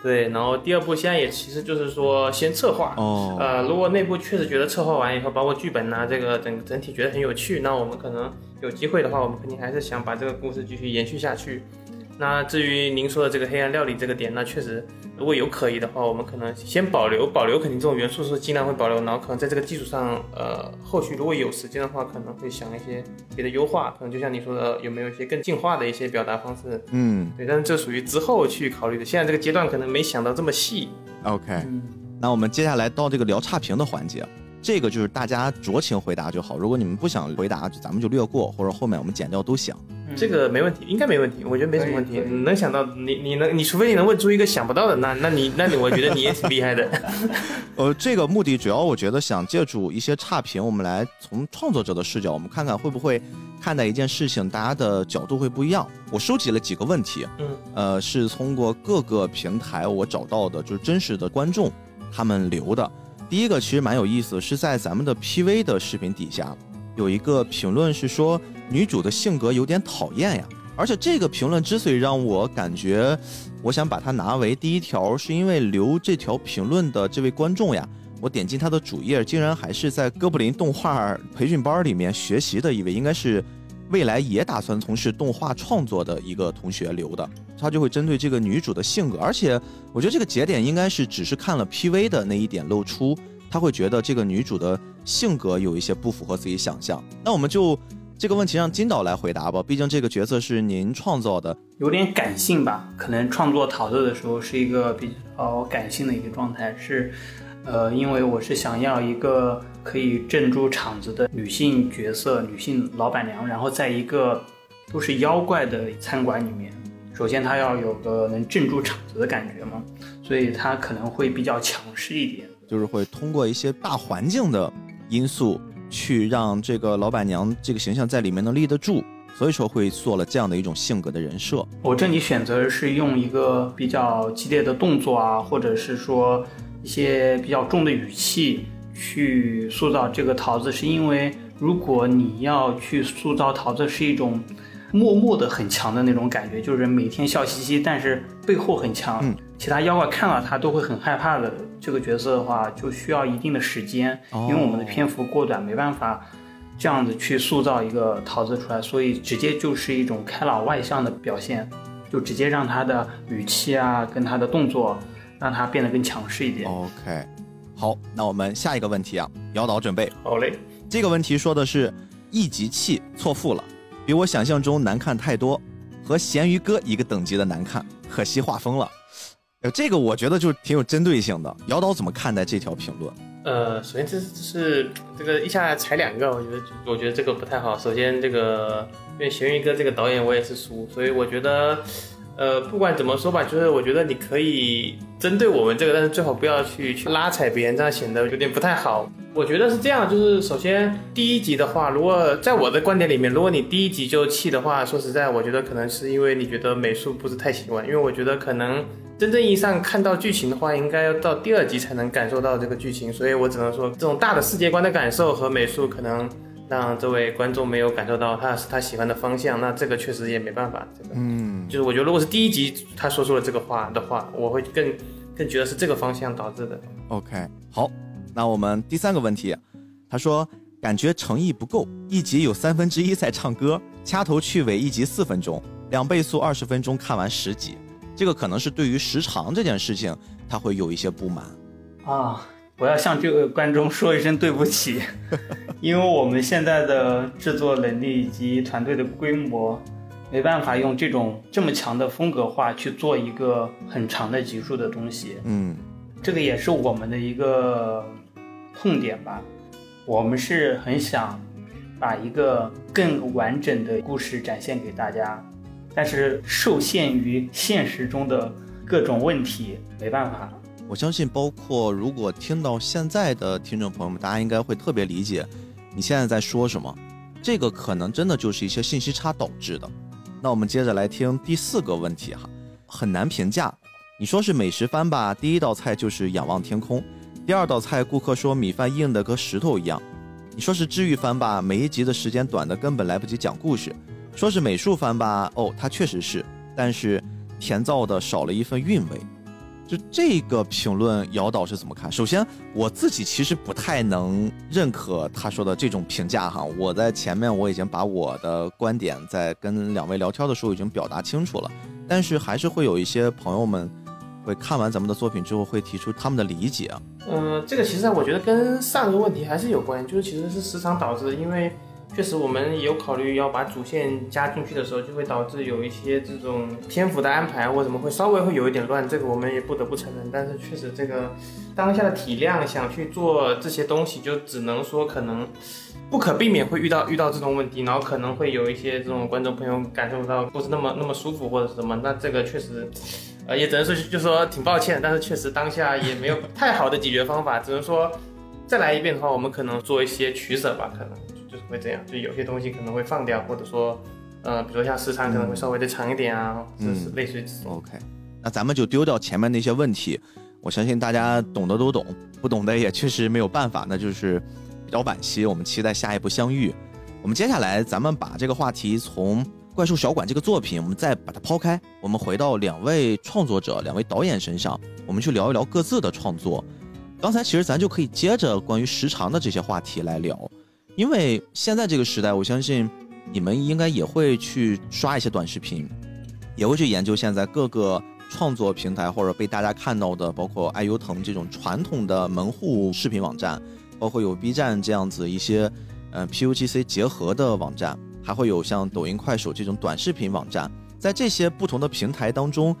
对，然后第二部现在也其实就是说先策划，哦，呃，如果内部确实觉得策划完以后，包括剧本呐、这个整整体觉得很有趣，那我们可能有机会的话，我们肯定还是想把这个故事继续延续下去。那至于您说的这个黑暗料理这个点，那确实如果有可以的话，我们可能先保留，保留肯定这种元素是尽量会保留，然后可能在这个基础上，呃，后续如果有时间的话，可能会想一些别的优化，可能就像你说的，有没有一些更进化的一些表达方式？嗯对，但是这属于之后去考虑的，现在这个阶段可能没想到这么细。，OK。那我们接下来到这个聊差评的环节，这个就是大家酌情回答就好。如果你们不想回答，就咱们就略过，或者后面我们剪掉都行。这个没问题，应该没问题，我觉得没什么问题。你能想到，你你能，你除非你能问出一个想不到的，那那你那你我觉得你也挺厉害的。呃，这个目的主要我觉得想借助一些差评，我们来从创作者的视角，我们看看会不会看待一件事情，大家的角度会不一样。我收集了几个问题，嗯，呃，是通过各个平台我找到的，就是真实的观众他们留的。第一个其实蛮有意思，是在咱们的 PV 的视频底下有一个评论是说女主的性格有点讨厌呀，而且这个评论之所以让我感觉，我想把它拿为第一条，是因为留这条评论的这位观众呀，我点进他的主页，竟然还是在哥布林动画培训班里面学习的一位，应该是未来也打算从事动画创作的一个同学留的。他就会针对这个女主的性格，而且我觉得这个节点应该是只是看了 PV 的那一点露出，他会觉得这个女主的性格有一些不符合自己想象。那我们就这个问题让金导来回答吧，毕竟这个角色是您创造的。有点感性吧，可能创作桃子的时候是一个比较感性的一个状态，是，呃，因为我是想要一个可以镇住场子的女性角色、女性老板娘，然后在一个都是妖怪的餐馆里面，首先她要有个能镇住场子的感觉嘛，所以她可能会比较强势一点。就是会通过一些大环境的因素，去让这个老板娘这个形象在里面能立得住，所以说会做了这样的一种性格的人设。我这里选择是用一个比较激烈的动作啊，或者是说一些比较重的语气去塑造这个桃子，是因为如果你要去塑造桃子是一种默默的很强的那种感觉，就是每天笑嘻嘻，但是背后很强，嗯其他妖怪看到他都会很害怕的这个角色的话，就需要一定的时间，哦因为我们的篇幅过短，没办法。这样子去塑造一个桃子出来，所以直接就是一种开朗外向的表现，就直接让他的语气啊，跟他的动作，让他变得更强势一点。OK，好，那我们下一个问题啊，姚导准备。好嘞，这个问题说的是一级气错付了，比我想象中难看太多，和咸鱼哥一个等级的难看，可惜画风了。呃，这个我觉得就挺有针对性的。姚导怎么看待这条评论？呃，首先这是这是这个一下踩两个，我觉得我觉得这个不太好。首先这个因为咸鱼哥这个导演我也是熟，所以我觉得。呃，不管怎么说吧，就是我觉得你可以针对我们这个，但是最好不要去去拉踩别人，这样显得有点不太好。我觉得是这样，就是首先第一集的话，如果在我的观点里面，如果你第一集就弃的话，说实在，我觉得可能是因为你觉得美术不是太喜欢，因为我觉得可能真正意义上看到剧情的话，应该要到第二集才能感受到这个剧情，所以我只能说这种大的世界观的感受和美术可能让这位观众没有感受到他是他喜欢的方向，那这个确实也没办法，这个。嗯，就是我觉得，如果是第一集他说出了这个话的话，我会更更觉得是这个方向导致的。OK，好，那我们第三个问题，他说感觉诚意不够，一集有三分之一在唱歌，掐头去尾，一集四分钟，两倍速二十分钟看完十集，这个可能是对于时长这件事情他会有一些不满。啊，我要向这个观众说一声对不起，因为我们现在的制作能力以及团队的规模，没办法用这种这么强的风格化去做一个很长的集数的东西。嗯这个也是我们的一个痛点吧。我们是很想把一个更完整的故事展现给大家，但是受限于现实中的各种问题，没办法。我相信，包括如果听到现在的听众朋友们，大家应该会特别理解你现在在说什么。这个可能真的就是一些信息差导致的。那我们接着来听第四个问题哈，很难评价。你说是美食番吧，第一道菜就是仰望天空，第二道菜顾客说米饭硬的跟石头一样。你说是治愈番吧，每一集的时间短的根本来不及讲故事。说是美术番吧，哦，它确实是，但是甜燥的少了一份韵味。就这个评论，姚导是怎么看？首先，我自己其实不太能认可他说的这种评价哈。我在前面我已经把我的观点在跟两位聊天的时候已经表达清楚了，但是还是会有一些朋友们会看完咱们的作品之后会提出他们的理解。嗯，这个其实我觉得跟上一个问题还是有关，就是其实是时长导致，因为。确实，我们有考虑要把主线加进去的时候，就会导致有一些这种篇幅的安排或什么会稍微会有一点乱，这个我们也不得不承认。但是确实，这个当下的体量想去做这些东西，就只能说可能不可避免会遇到遇到这种问题，然后可能会有一些这种观众朋友感受到不是那么那么舒服或者是什么，那这个确实，呃，也只能说就说挺抱歉，但是确实当下也没有太好的解决方法，只能说再来一遍的话，我们可能做一些取舍吧，可能。就是会这样，就有些东西可能会放掉，或者说，呃，比如说像时长可能会稍微的长一点啊，就是类似于这种。OK，那咱们就丢掉前面那些问题，我相信大家懂的都懂，不懂的也确实没有办法，那就是比较惋惜。我们期待下一步相遇。我们接下来咱们把这个话题从《怪兽小馆》这个作品，我们再把它抛开，我们回到两位创作者、两位导演身上，我们去聊一聊各自的创作。刚才其实咱就可以接着关于时长的这些话题来聊。因为现在这个时代，我相信你们应该也会去刷一些短视频，也会去研究现在各个创作平台或者被大家看到的，包括爱优腾这种传统的门户视频网站，包括有 B 站这样子一些呃 PUGC 结合的网站，还会有像抖音、快手这种短视频网站。在这些不同的平台当中，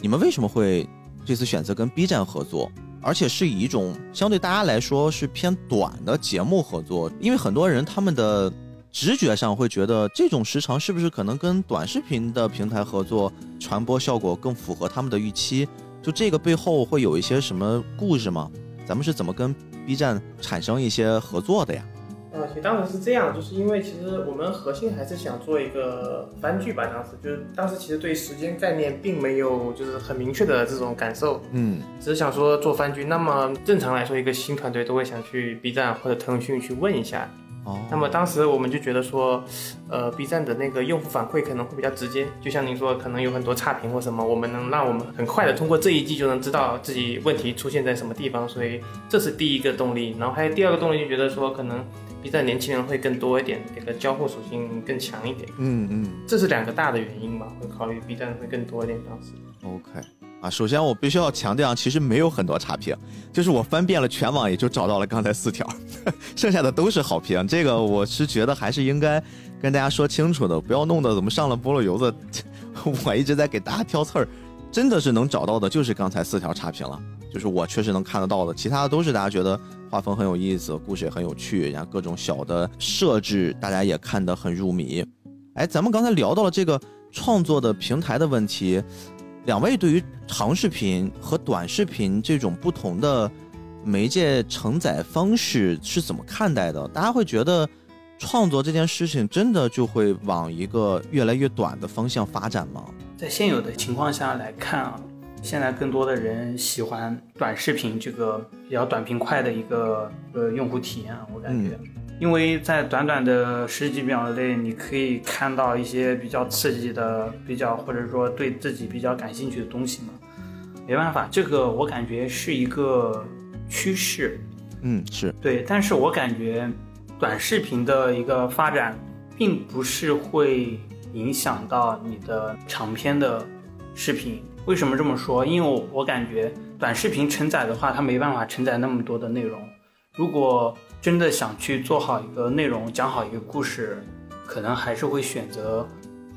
你们为什么会这次选择跟 B 站合作？而且是以一种相对大家来说是偏短的节目合作，因为很多人他们的直觉上会觉得这种时长是不是可能跟短视频的平台合作传播效果更符合他们的预期？就这个背后会有一些什么故事吗？咱们是怎么跟 B 站产生一些合作的呀？呃，其实当时是这样，就是因为其实我们核心还是想做一个番剧吧。当时就是当时其实对时间概念并没有就是很明确的这种感受，嗯，只是想说做番剧。那么正常来说，一个新团队都会想去 B 站或者腾讯去问一下。哦，那么当时我们就觉得说，呃，B 站的那个用户反馈可能会比较直接，就像您说，可能有很多差评或什么，我们能让我们很快的通过这一季就能知道自己问题出现在什么地方，所以这是第一个动力。然后还有第二个动力，就觉得说可能。B 站年轻人会更多一点，这个交互属性更强一点。嗯嗯，这是两个大的原因吧，会考虑 B 站会更多一点当时。OK，啊，首先我必须要强调，其实没有很多差评，就是我翻遍了全网，也就找到了刚才四条，剩下的都是好评。这个我是觉得还是应该跟大家说清楚的，不要弄得怎么上了菠萝油子，我一直在给大家挑刺儿，真的是能找到的，就是刚才四条差评了。就是我确实能看得到的，其他的都是大家觉得画风很有意思，故事也很有趣，然后各种小的设置大家也看得很入迷。哎，咱们刚才聊到了这个创作的平台的问题，两位对于长视频和短视频这种不同的媒介承载方式是怎么看待的？大家会觉得创作这件事情真的就会往一个越来越短的方向发展吗？在现有的情况下来看啊。现在更多的人喜欢短视频这个比较短平快的一个呃用户体验，我感觉，因为在短短的十几秒内，你可以看到一些比较刺激的、比较或者说对自己比较感兴趣的东西嘛。没办法，这个我感觉是一个趋势。嗯，是对，但是我感觉短视频的一个发展，并不是会影响到你的长篇的视频。为什么这么说？因为我我感觉短视频承载的话，它没办法承载那么多的内容。如果真的想去做好一个内容，讲好一个故事，可能还是会选择，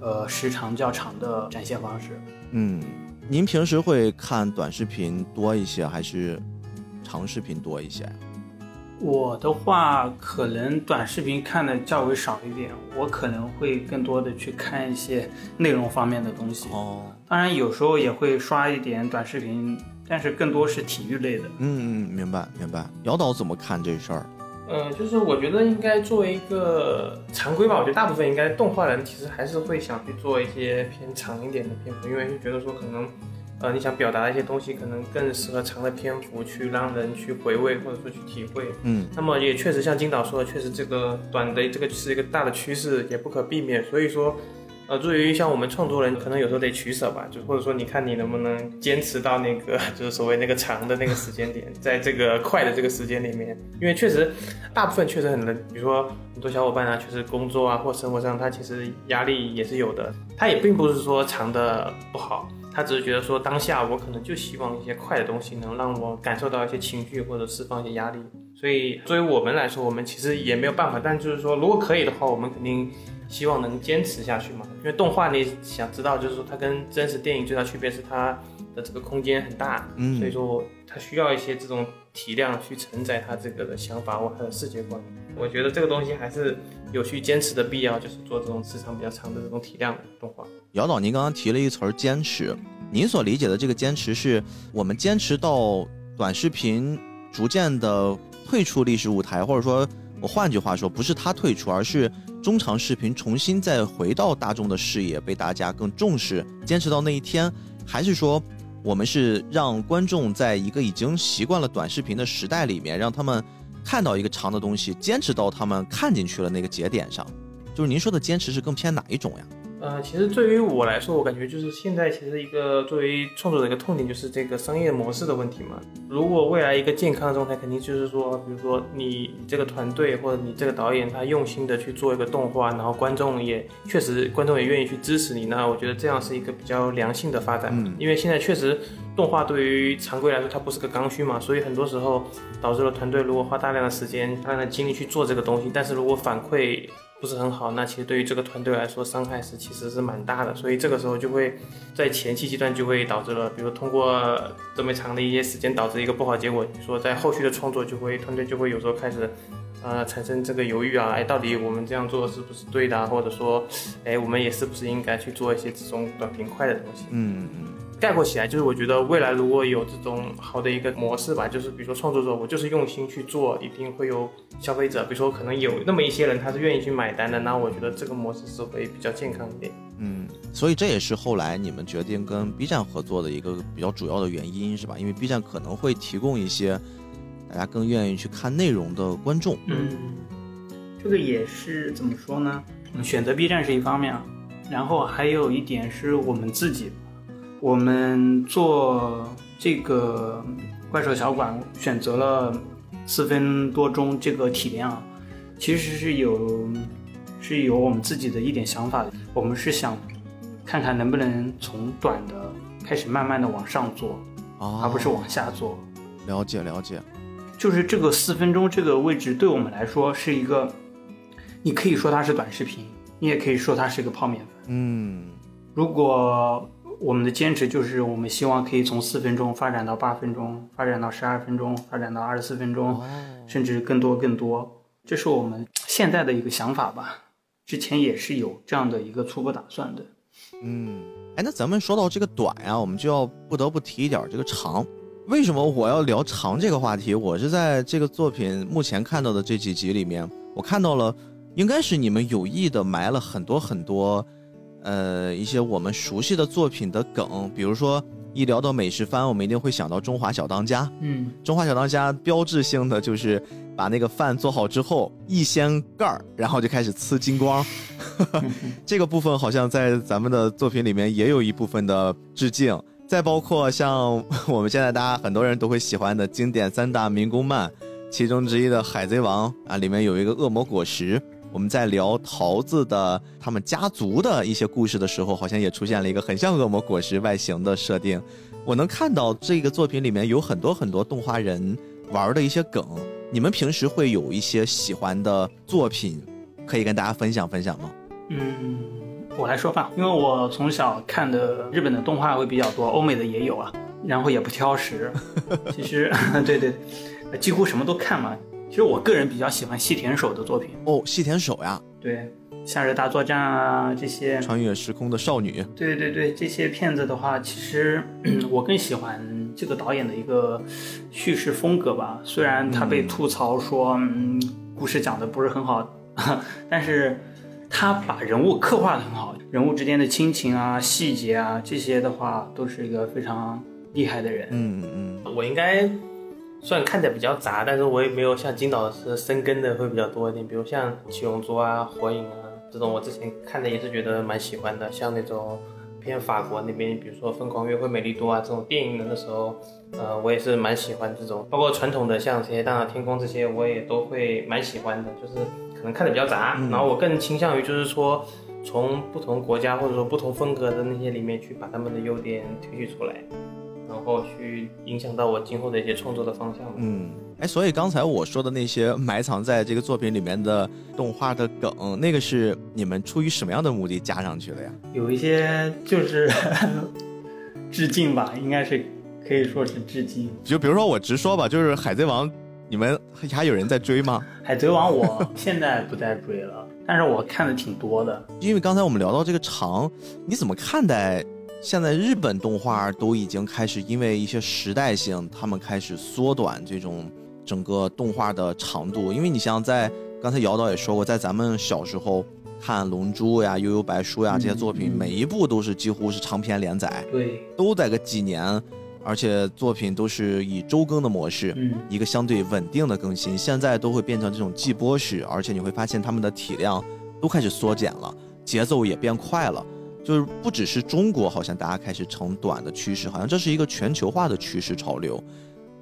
呃，时长较长的展现方式。嗯，您平时会看短视频多一些，还是长视频多一些？我的话，可能短视频看的较为少一点，我可能会更多的去看一些内容方面的东西。哦，当然有时候也会刷一点短视频，但是更多是体育类的。嗯嗯，明白明白。姚导怎么看这事儿？呃，就是我觉得应该作为一个常规吧，我觉得大部分应该动画人其实还是会想去做一些偏长一点的篇幅，因为就觉得说可能，呃，你想表达的一些东西，可能更适合长的篇幅去让人去回味或者说去体会。嗯，那么也确实像金导说的，确实这个短的这个是一个大的趋势，也不可避免。所以说，呃，对于像我们创作人，可能有时候得取舍吧，就或者说你看你能不能坚持到那个 就是所谓那个长的那个时间点，在这个快的这个时间里面，因为确实大部分确实很能，比如说很多小伙伴啊，确实工作啊或生活上他其实压力也是有的，他也并不是说长的不好。他只是觉得说，当下我可能就希望一些快的东西能让我感受到一些情绪或者释放一些压力，所以作为我们来说，我们其实也没有办法。但就是说，如果可以的话，我们肯定希望能坚持下去嘛。因为动画你想知道，就是说它跟真实电影最大区别是它的这个空间很大，嗯所以说需要一些这种体量去承载它这个的想法或它的世界观。我觉得这个东西还是有去坚持的必要，就是做这种时长比较长的这种体量的动画。姚导，您刚刚提了一词儿“坚持”，您所理解的这个坚持，是我们坚持到短视频逐渐的退出历史舞台，或者说，我换句话说，不是它退出，而是中长视频重新再回到大众的视野，被大家更重视，坚持到那一天，还是说，我们是让观众在一个已经习惯了短视频的时代里面，让他们看到一个长的东西，坚持到他们看进去了那个节点上？就是您说的坚持是更偏哪一种呀？呃，其实对于我来说，我感觉就是现在其实一个作为创作者的一个痛点就是这个商业模式的问题嘛。如果未来一个健康的状态，肯定就是说，比如说你这个团队或者你这个导演他用心的去做一个动画，然后观众也确实观众也愿意去支持你，那我觉得这样是一个比较良性的发展。嗯因为现在确实动画对于常规来说它不是个刚需嘛，所以很多时候导致了团队如果花大量的时间、大量的精力去做这个东西，但是如果反馈不是很好，那其实对于这个团队来说伤害是其实是蛮大的，所以这个时候就会在前期阶段就会导致了，比如通过这么长的一些时间导致一个不好结果，说在后续的创作就会团队就会有时候开始。呃，产生这个犹豫啊，哎，到底我们这样做是不是对的？或者说，哎，我们也是不是应该去做一些这种短平快的东西？嗯嗯。概括起来，就是我觉得未来如果有这种好的一个模式吧，就是比如说创作者，我就是用心去做，一定会有消费者，比如说可能有那么一些人他是愿意去买单的，那我觉得这个模式是会比较健康一点。嗯，所以这也是后来你们决定跟 B 站合作的一个比较主要的原因，是吧？因为 B 站可能会提供一些大家更愿意去看内容的观众。嗯，这个也是怎么说呢？嗯，选择 B 站是一方面啊，然后还有一点是我们自己，我们做这个怪兽小馆选择了四分多钟这个体量，其实是有是有我们自己的一点想法的。我们是想看看能不能从短的开始慢慢的往上做，啊而不是往下做。了解了解。就是这个四分钟这个位置对我们来说是一个，你可以说它是短视频，你也可以说它是一个泡面番。嗯如果我们的坚持就是我们希望可以从四分钟发展到八分钟，发展到十二分钟，发展到二十四分钟，甚至更多更多，这是我们现在的一个想法吧。之前也是有这样的一个初步打算的。嗯，哎，那咱们说到这个短呀，我们就要不得不提一点这个长。为什么我要聊长这个话题？我是在这个作品目前看到的这几集里面，我看到了，应该是你们有意的埋了很多很多，呃，一些我们熟悉的作品的梗，比如说一聊到美食番，我们一定会想到《中华小当家》。嗯，《中华小当家》标志性的就是把那个饭做好之后一掀盖儿，然后就开始呲金光。这个部分好像在咱们的作品里面也有一部分的致敬。再包括像我们现在大家很多人都会喜欢的经典三大民工漫，其中之一的《海贼王》啊，里面有一个恶魔果实。我们在聊桃子的他们家族的一些故事的时候，好像也出现了一个很像恶魔果实外形的设定。我能看到这个作品里面有很多很多动画人玩的一些梗。你们平时会有一些喜欢的作品，可以跟大家分享分享吗？嗯，我来说吧，因为我从小看的日本的动画会比较多，欧美的也有啊，然后也不挑食。其实，对对，几乎什么都看嘛。其实我个人比较喜欢细田守的作品，哦，细田守呀，对，夏日大作战啊这些，穿越时空的少女，对对对，这些片子的话，其实 我更喜欢这个导演的一个叙事风格吧。虽然他被吐槽说，嗯，故事讲的不是很好，但是他把人物刻画的很好，人物之间的亲情啊、细节啊这些的话，都是一个非常厉害的人。嗯嗯，我应该虽然看起来比较杂，但是我也没有像金导是深耕的会比较多一点，比如像《七龙珠》啊、《火影》啊这种，我之前看的也是觉得蛮喜欢的。像那种偏法国那边，比如说《疯狂约会美丽多》啊这种电影的那时候，呃，我也是蛮喜欢这种，包括传统的像《这些大闹天宫》这些，我也都会蛮喜欢的，就是可能看的比较杂，然后我更倾向于就是说。从不同国家或者说不同风格的那些里面去把他们的优点提取出来，然后去影响到我今后的一些创作的方向。嗯，哎，所以刚才我说的那些埋藏在这个作品里面的动画的梗，那个是你们出于什么样的目的加上去的呀？有一些就是 致敬吧，应该是可以说是致敬。就比如说我直说吧，就是《海贼王》，你们还有人在追吗？《海贼王》我现在不再追了，但是我看的挺多的。因为刚才我们聊到这个长，你怎么看待现在日本动画都已经开始因为一些时代性，他们开始缩短这种整个动画的长度？因为你像在刚才姚导也说过，在咱们小时候看《龙珠》呀、《悠悠白书》呀这些作品，嗯每一部都是几乎是长篇连载，对，都在个几年，而且作品都是以周更的模式。嗯，一个相对稳定的更新，现在都会变成这种季播式，而且你会发现他们的体量都开始缩减了，节奏也变快了。就是不只是中国，好像大家开始成短的趋势，好像这是一个全球化的趋势潮流。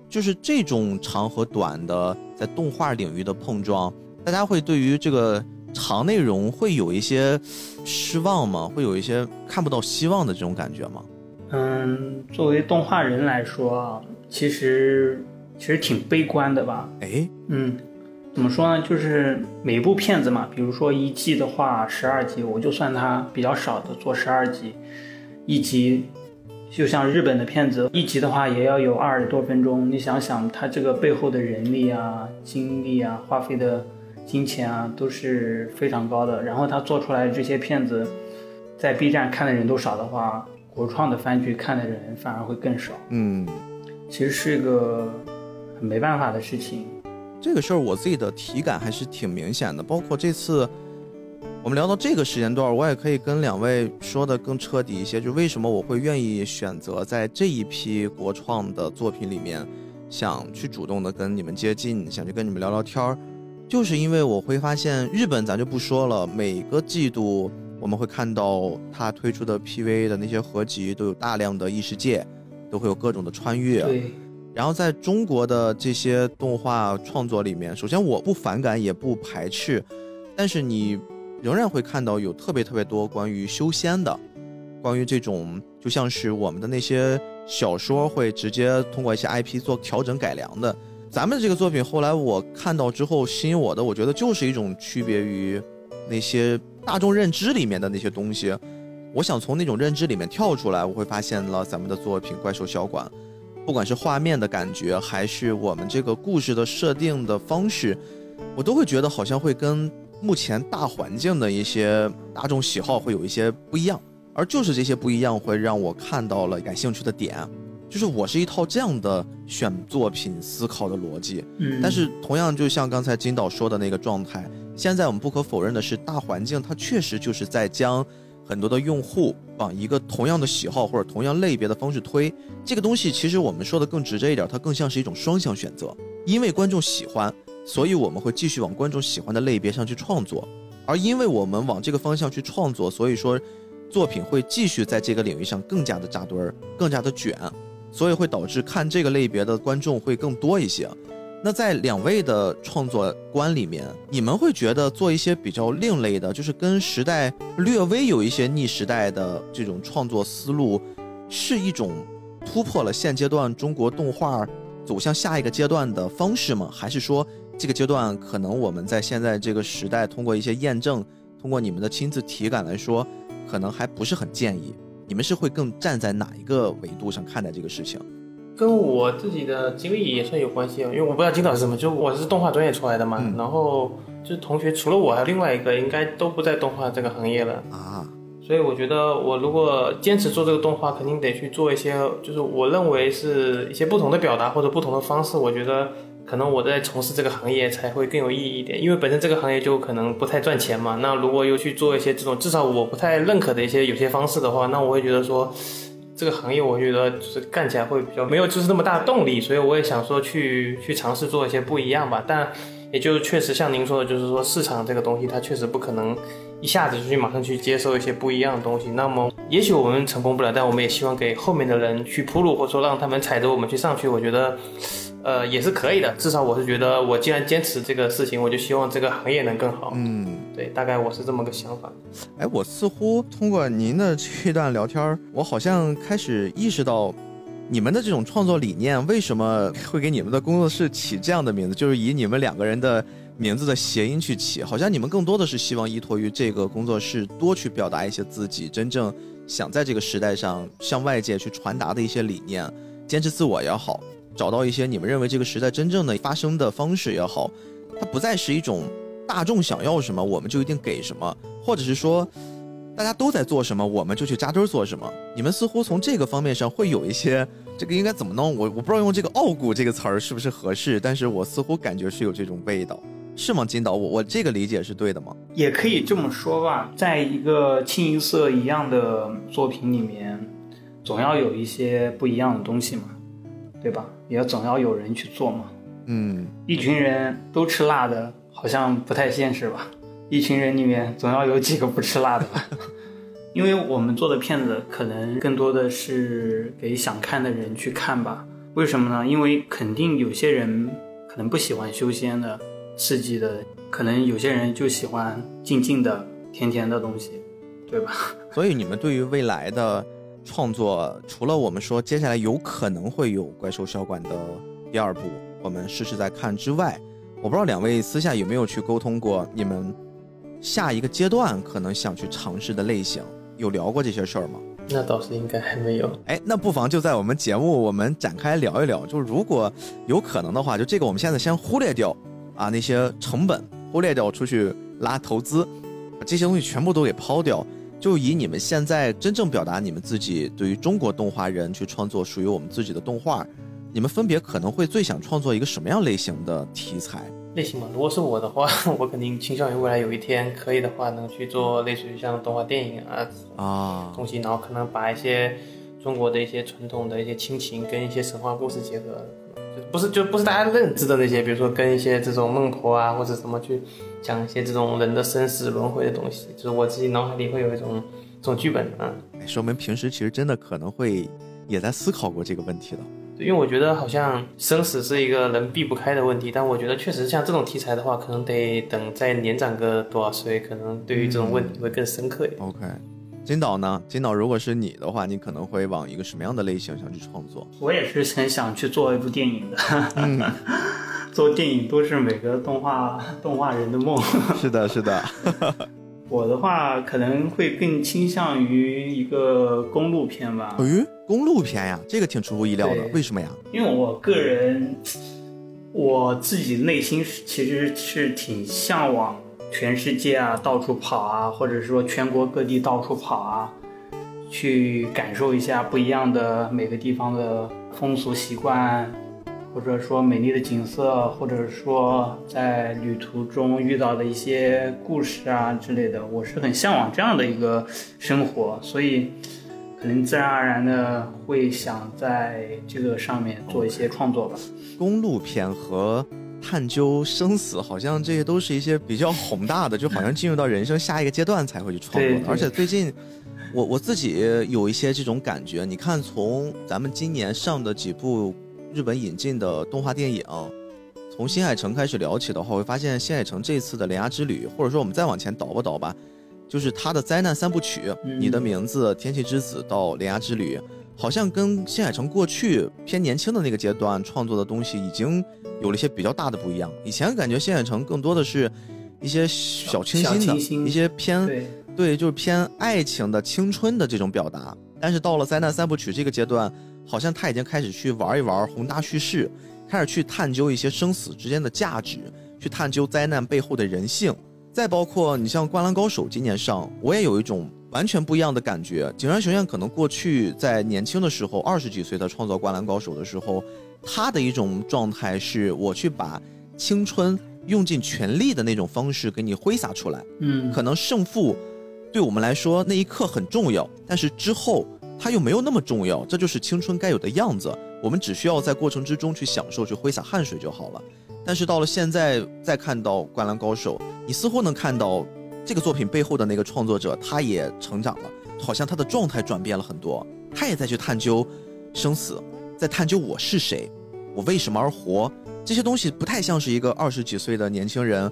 就是这种长和短的在动画领域的碰撞，大家会对于这个长内容会有一些失望吗？会有一些看不到希望的这种感觉吗？嗯，作为动画人来说啊，其实其实挺悲观的吧。哎，嗯，怎么说呢？就是每部片子嘛，比如说一季的话，十二集，我就算它比较少的做十二集，一集就像日本的片子，一集的话也要有二十多分钟。你想想，它这个背后的人力啊、精力啊、花费的金钱啊，都是非常高的。然后他做出来这些片子，在 B 站看的人都少的话，国创的番剧看的人反而会更少。嗯，其实是一个很没办法的事情。这个事儿我自己的体感还是挺明显的，包括这次我们聊到这个时间段，我也可以跟两位说的更彻底一些，就为什么我会愿意选择在这一批国创的作品里面，想去主动的跟你们接近，想去跟你们聊聊天儿，就是因为我会发现日本咱就不说了，每个季度我们会看到它推出的 PV 的那些合集都有大量的异世界，都会有各种的穿越，然后在中国的这些动画创作里面，首先我不反感也不排斥，但是你仍然会看到有特别特别多关于修仙的，关于这种就像是我们的那些小说会直接通过一些 IP 做调整改良的。咱们这个作品后来我看到之后吸引我的，我觉得就是一种区别于那些大众认知里面的那些东西。我想从那种认知里面跳出来，我会发现了咱们的作品《怪兽小馆》。不管是画面的感觉，还是我们这个故事的设定的方式，我都会觉得好像会跟目前大环境的一些大众喜好会有一些不一样，而就是这些不一样会让我看到了感兴趣的点，就是我是一套这样的选作品思考的逻辑。嗯，但是同样，就像刚才金导说的那个状态，现在我们不可否认的是，大环境它确实就是在将很多的用户往一个同样的喜好或者同样类别的方式推。这个东西其实我们说的更直接一点，它更像是一种双向选择，因为观众喜欢，所以我们会继续往观众喜欢的类别上去创作，而因为我们往这个方向去创作，所以说作品会继续在这个领域上更加的扎堆儿，更加的卷，所以会导致看这个类别的观众会更多一些。那在两位的创作观里面，你们会觉得做一些比较另类的，就是跟时代略微有一些逆时代的这种创作思路，是一种突破了现阶段中国动画走向下一个阶段的方式吗？还是说这个阶段可能我们在现在这个时代，通过一些验证，通过你们的亲自体感来说，可能还不是很建议？你们是会更站在哪一个维度上看待这个事情？跟我自己的经历也算有关系啊，因为我不知道金导是什么，就我是动画专业出来的嘛，嗯然后就是同学除了我还有另外一个，应该都不在动画这个行业了。啊，所以我觉得，我如果坚持做这个动画，肯定得去做一些，就是我认为是一些不同的表达或者不同的方式。我觉得可能我在从事这个行业才会更有意义一点，因为本身这个行业就可能不太赚钱嘛。那如果又去做一些这种至少我不太认可的一些有些方式的话，那我会觉得说，这个行业我觉得就是干起来会比较没有就是那么大的动力。所以我也想说去去尝试做一些不一样吧。但也就确实像您说的，就是说市场这个东西它确实不可能。一下子就去马上去接受一些不一样的东西，那么也许我们成功不了，但我们也希望给后面的人去铺路，或者说让他们踩着我们去上去。我觉得，呃，也是可以的。至少我是觉得，我既然坚持这个事情，我就希望这个行业能更好。嗯，对，大概我是这么个想法。哎，我似乎通过您的这段聊天，我好像开始意识到，你们的这种创作理念为什么会给你们的工作室起这样的名字，就是以你们两个人的名字的谐音去起，好像你们更多的是希望依托于这个工作室多去表达一些自己真正想在这个时代上向外界去传达的一些理念，坚持自我也好，找到一些你们认为这个时代真正的发生的方式也好，它不再是一种大众想要什么我们就一定给什么，或者是说大家都在做什么我们就去扎堆做什么。你们似乎从这个方面上会有一些这个应该怎么弄？我我不知道用这个傲骨这个词儿是不是合适，但是我似乎感觉是有这种味道。是吗，金导？我我这个理解是对的吗？也可以这么说吧，在一个清一色一样的作品里面，总要有一些不一样的东西嘛，对吧？也总要有人去做嘛。嗯，一群人都吃辣的，好像不太现实吧？一群人里面总要有几个不吃辣的吧？因为我们做的片子可能更多的是给想看的人去看吧。为什么呢？因为肯定有些人可能不喜欢修仙的、刺激的，可能有些人就喜欢静静的、甜甜的东西，对吧？所以你们对于未来的创作，除了我们说接下来有可能会有《怪兽小馆》的第二部，我们试试在看之外，我不知道两位私下有没有去沟通过，你们下一个阶段可能想去尝试的类型，有聊过这些事儿吗？那倒是应该还没有。哎，那不妨就在我们节目我们展开聊一聊，就如果有可能的话，就这个我们现在先忽略掉啊那些成本，忽略掉出去拉投资，把这些东西全部都给抛掉，就以你们现在真正表达你们自己对于中国动画人去创作属于我们自己的动画，你们分别可能会最想创作一个什么样类型的题材？类型嘛，如果是我的话，我肯定倾向于未来有一天可以的话，能去做类似于像动画电影啊啊，东西，然后可能把一些中国的一些传统的一些亲情跟一些神话故事结合，就不是就不是大家认知的那些，比如说跟一些这种孟婆啊或者什么去讲一些这种人的生死轮回的东西，就是我自己脑海里会有一种这种剧本啊。哎说明平时其实真的可能会也在思考过这个问题的。对因为我觉得好像生死是一个人避不开的问题，但我觉得确实像这种题材的话，可能得等再年长个多少岁，可能对于这种问题会更深刻一点。OK，金导呢？金导，如果是你的话，你可能会往一个什么样的类型想去创作？我也是很想去做一部电影的。做电影都是每个动画动画人的梦。是的，是的。我的话可能会更倾向于一个公路片吧，哎，公路片呀，这个挺出乎意料的。为什么呀？因为我个人我自己内心是其实是挺向往全世界啊到处跑啊，或者说全国各地到处跑啊，去感受一下不一样的每个地方的风俗习惯，或者说美丽的景色，或者说在旅途中遇到的一些故事啊之类的，我是很向往这样的一个生活，所以可能自然而然的会想在这个上面做一些创作吧。公路片和探究生死，好像这些都是一些比较宏大的，就好像进入到人生下一个阶段才会去创作的。对对而且最近，我我自己有一些这种感觉。你看，从咱们今年上的几部日本引进的动画电影，从新海诚开始聊起的话，会发现新海诚这次的《铃芽之旅》，或者说我们再往前倒吧倒吧，就是他的灾难三部曲，嗯你的名字》《天气之子》到《铃芽之旅》，好像跟新海诚过去偏年轻的那个阶段创作的东西已经有了一些比较大的不一样。以前感觉新海诚更多的是一些小清新的、新一些偏对，对，就是偏爱情的、青春的这种表达。但是到了灾难三部曲这个阶段，好像他已经开始去玩一玩宏大叙事，开始去探究一些生死之间的价值，去探究灾难背后的人性。再包括你像《灌篮高手》今年上，我也有一种完全不一样的感觉。井上雄彦可能过去在年轻的时候，二十几岁他创造《灌篮高手》的时候，他的一种状态是我去把青春用尽全力的那种方式给你挥洒出来。嗯，可能胜负对我们来说那一刻很重要，但是之后它又没有那么重要，这就是青春该有的样子。我们只需要在过程之中去享受，去挥洒汗水就好了。但是到了现在，再看到《灌篮高手》，你似乎能看到这个作品背后的那个创作者，他也成长了，好像他的状态转变了很多，他也在去探究生死，在探究我是谁，我为什么而活。这些东西不太像是一个二十几岁的年轻人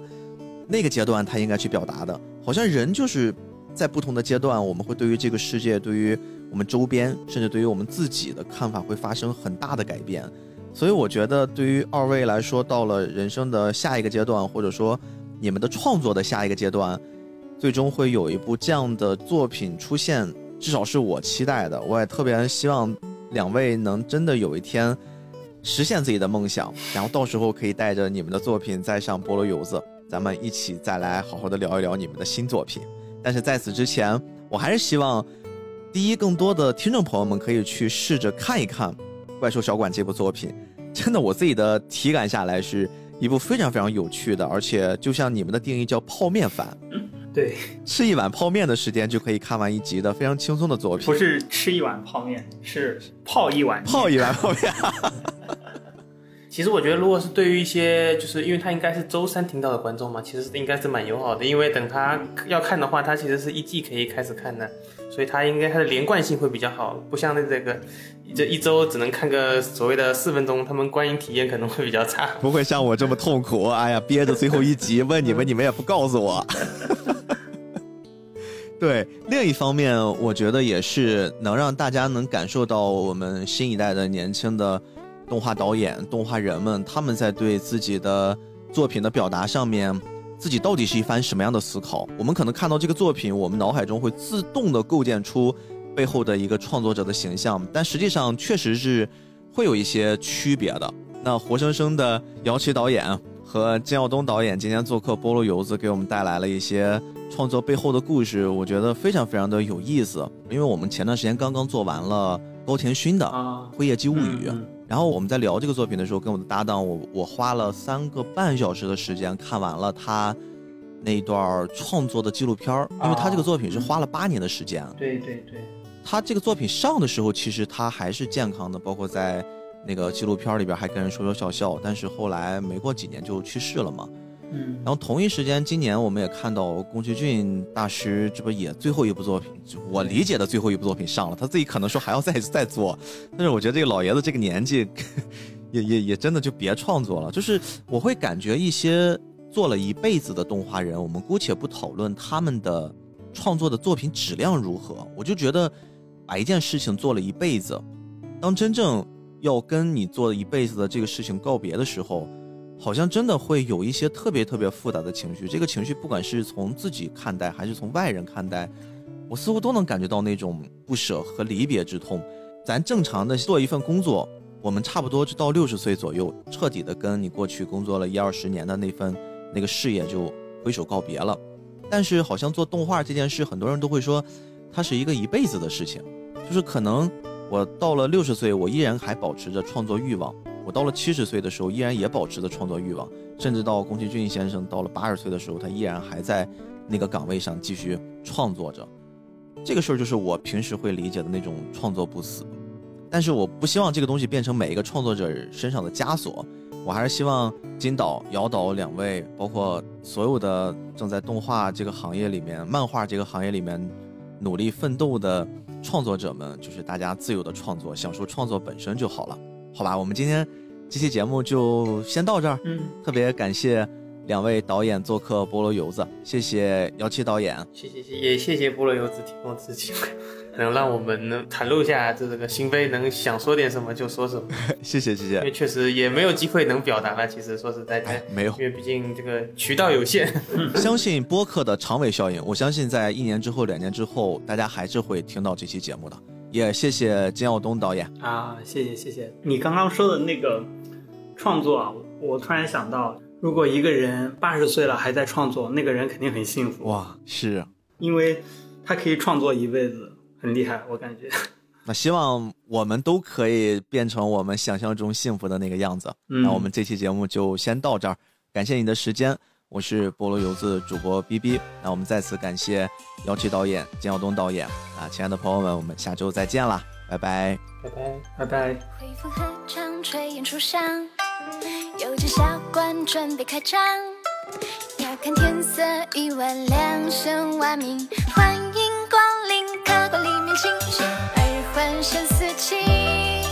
那个阶段他应该去表达的，好像人就是在不同的阶段，我们会对于这个世界，对于我们周边，甚至对于我们自己的看法会发生很大的改变。所以我觉得，对于二位来说，到了人生的下一个阶段，或者说你们的创作的下一个阶段，最终会有一部这样的作品出现，至少是我期待的。我也特别希望两位能真的有一天实现自己的梦想，然后到时候可以带着你们的作品再上菠萝油子，咱们一起再来好好的聊一聊你们的新作品。但是在此之前，我还是希望，第一，更多的听众朋友们可以去试着看一看。怪兽小馆这部作品，真的我自己的体感下来是一部非常非常有趣的，而且就像你们的定义叫泡面番，对，吃一碗泡面的时间就可以看完一集的非常轻松的作品。不是吃一碗泡面，是泡一碗泡一碗泡面。其实我觉得，如果是对于一些，就是因为他应该是周三听到的观众嘛，其实应该是蛮友好的。因为等他要看的话，他其实是一季可以开始看的，所以他应该他的连贯性会比较好，不像那这个这一周只能看个所谓的四分钟，他们观影体验可能会比较差。不会像我这么痛苦，哎呀，憋着最后一集问你们，你们也不告诉我。对，另一方面，我觉得也是能让大家能感受到我们新一代的年轻的。动画导演、动画人们，他们在对自己的作品的表达上面，自己到底是一番什么样的思考？我们可能看到这个作品，我们脑海中会自动的构建出背后的一个创作者的形象，但实际上确实是会有一些区别的。那活生生的姚琦导演和金耀东导演今天做客菠萝油子，给我们带来了一些创作背后的故事，我觉得非常非常的有意思。因为我们前段时间刚刚做完了高田勋的《辉夜姬物语》。然后我们在聊这个作品的时候，跟我的搭档，我我花了三个半小时的时间看完了他那一段创作的纪录片儿，因为他这个作品是花了八年的时间。对对对，他这个作品上的时候，其实他还是健康的，包括在那个纪录片里边还跟人说说笑笑，但是后来没过几年就去世了嘛。嗯，然后同一时间，今年我们也看到宫崎骏大师，这不也最后一部作品，我理解的最后一部作品上了，他自己可能说还要再再做，但是我觉得这个老爷子这个年纪，也也也真的就别创作了。就是我会感觉一些做了一辈子的动画人，我们姑且不讨论他们的创作的作品质量如何，我就觉得把一件事情做了一辈子，当真正要跟你做了一辈子的这个事情告别的时候。好像真的会有一些特别特别复杂的情绪，这个情绪不管是从自己看待还是从外人看待，我似乎都能感觉到那种不舍和离别之痛。咱正常的做一份工作，我们差不多就到六十岁左右，彻底的跟你过去工作了一二十年的那份那个事业就挥手告别了。但是好像做动画这件事，很多人都会说，它是一个一辈子的事情，就是可能我到了六十岁，我依然还保持着创作欲望。我到了七十岁的时候，依然也保持着创作欲望，甚至到宫崎骏先生到了八十岁的时候，他依然还在那个岗位上继续创作着。这个事儿就是我平时会理解的那种创作不死。但是我不希望这个东西变成每一个创作者身上的枷锁。我还是希望金导、姚导两位，包括所有的正在动画这个行业里面、漫画这个行业里面努力奋斗的创作者们，就是大家自由的创作，享受创作本身就好了。好吧，我们今天这期节目就先到这儿。嗯，特别感谢两位导演做客菠萝油子，谢谢姚七导演，谢谢谢也谢谢菠萝油子提供这机会，能让我们能袒露一下这这个心扉，能想说点什么就说什么。谢谢谢谢，因为确实也没有机会能表达了。其实说实在的，没有，因为毕竟这个渠道有限。相信播客的长尾效应，我相信在一年之后、两年之后，大家还是会听到这期节目的。也谢谢金耀东导演啊，谢谢谢谢。你刚刚说的那个创作啊，我突然想到，如果一个人八十岁了还在创作，那个人肯定很幸福哇，是因为他可以创作一辈子，很厉害，我感觉。那希望我们都可以变成我们想象中幸福的那个样子。嗯那我们这期节目就先到这儿，感谢你的时间，我是菠萝油子主播 B B。那我们再次感谢姚琦导演、金耀东导演啊，亲爱的朋友们，我们下周再见啦，拜拜。拜拜拜拜。恢复合唱，炊烟初上，有间小馆准备开张。要看天色已晚，两声蛙鸣，欢迎光临，客官里面请，二四起。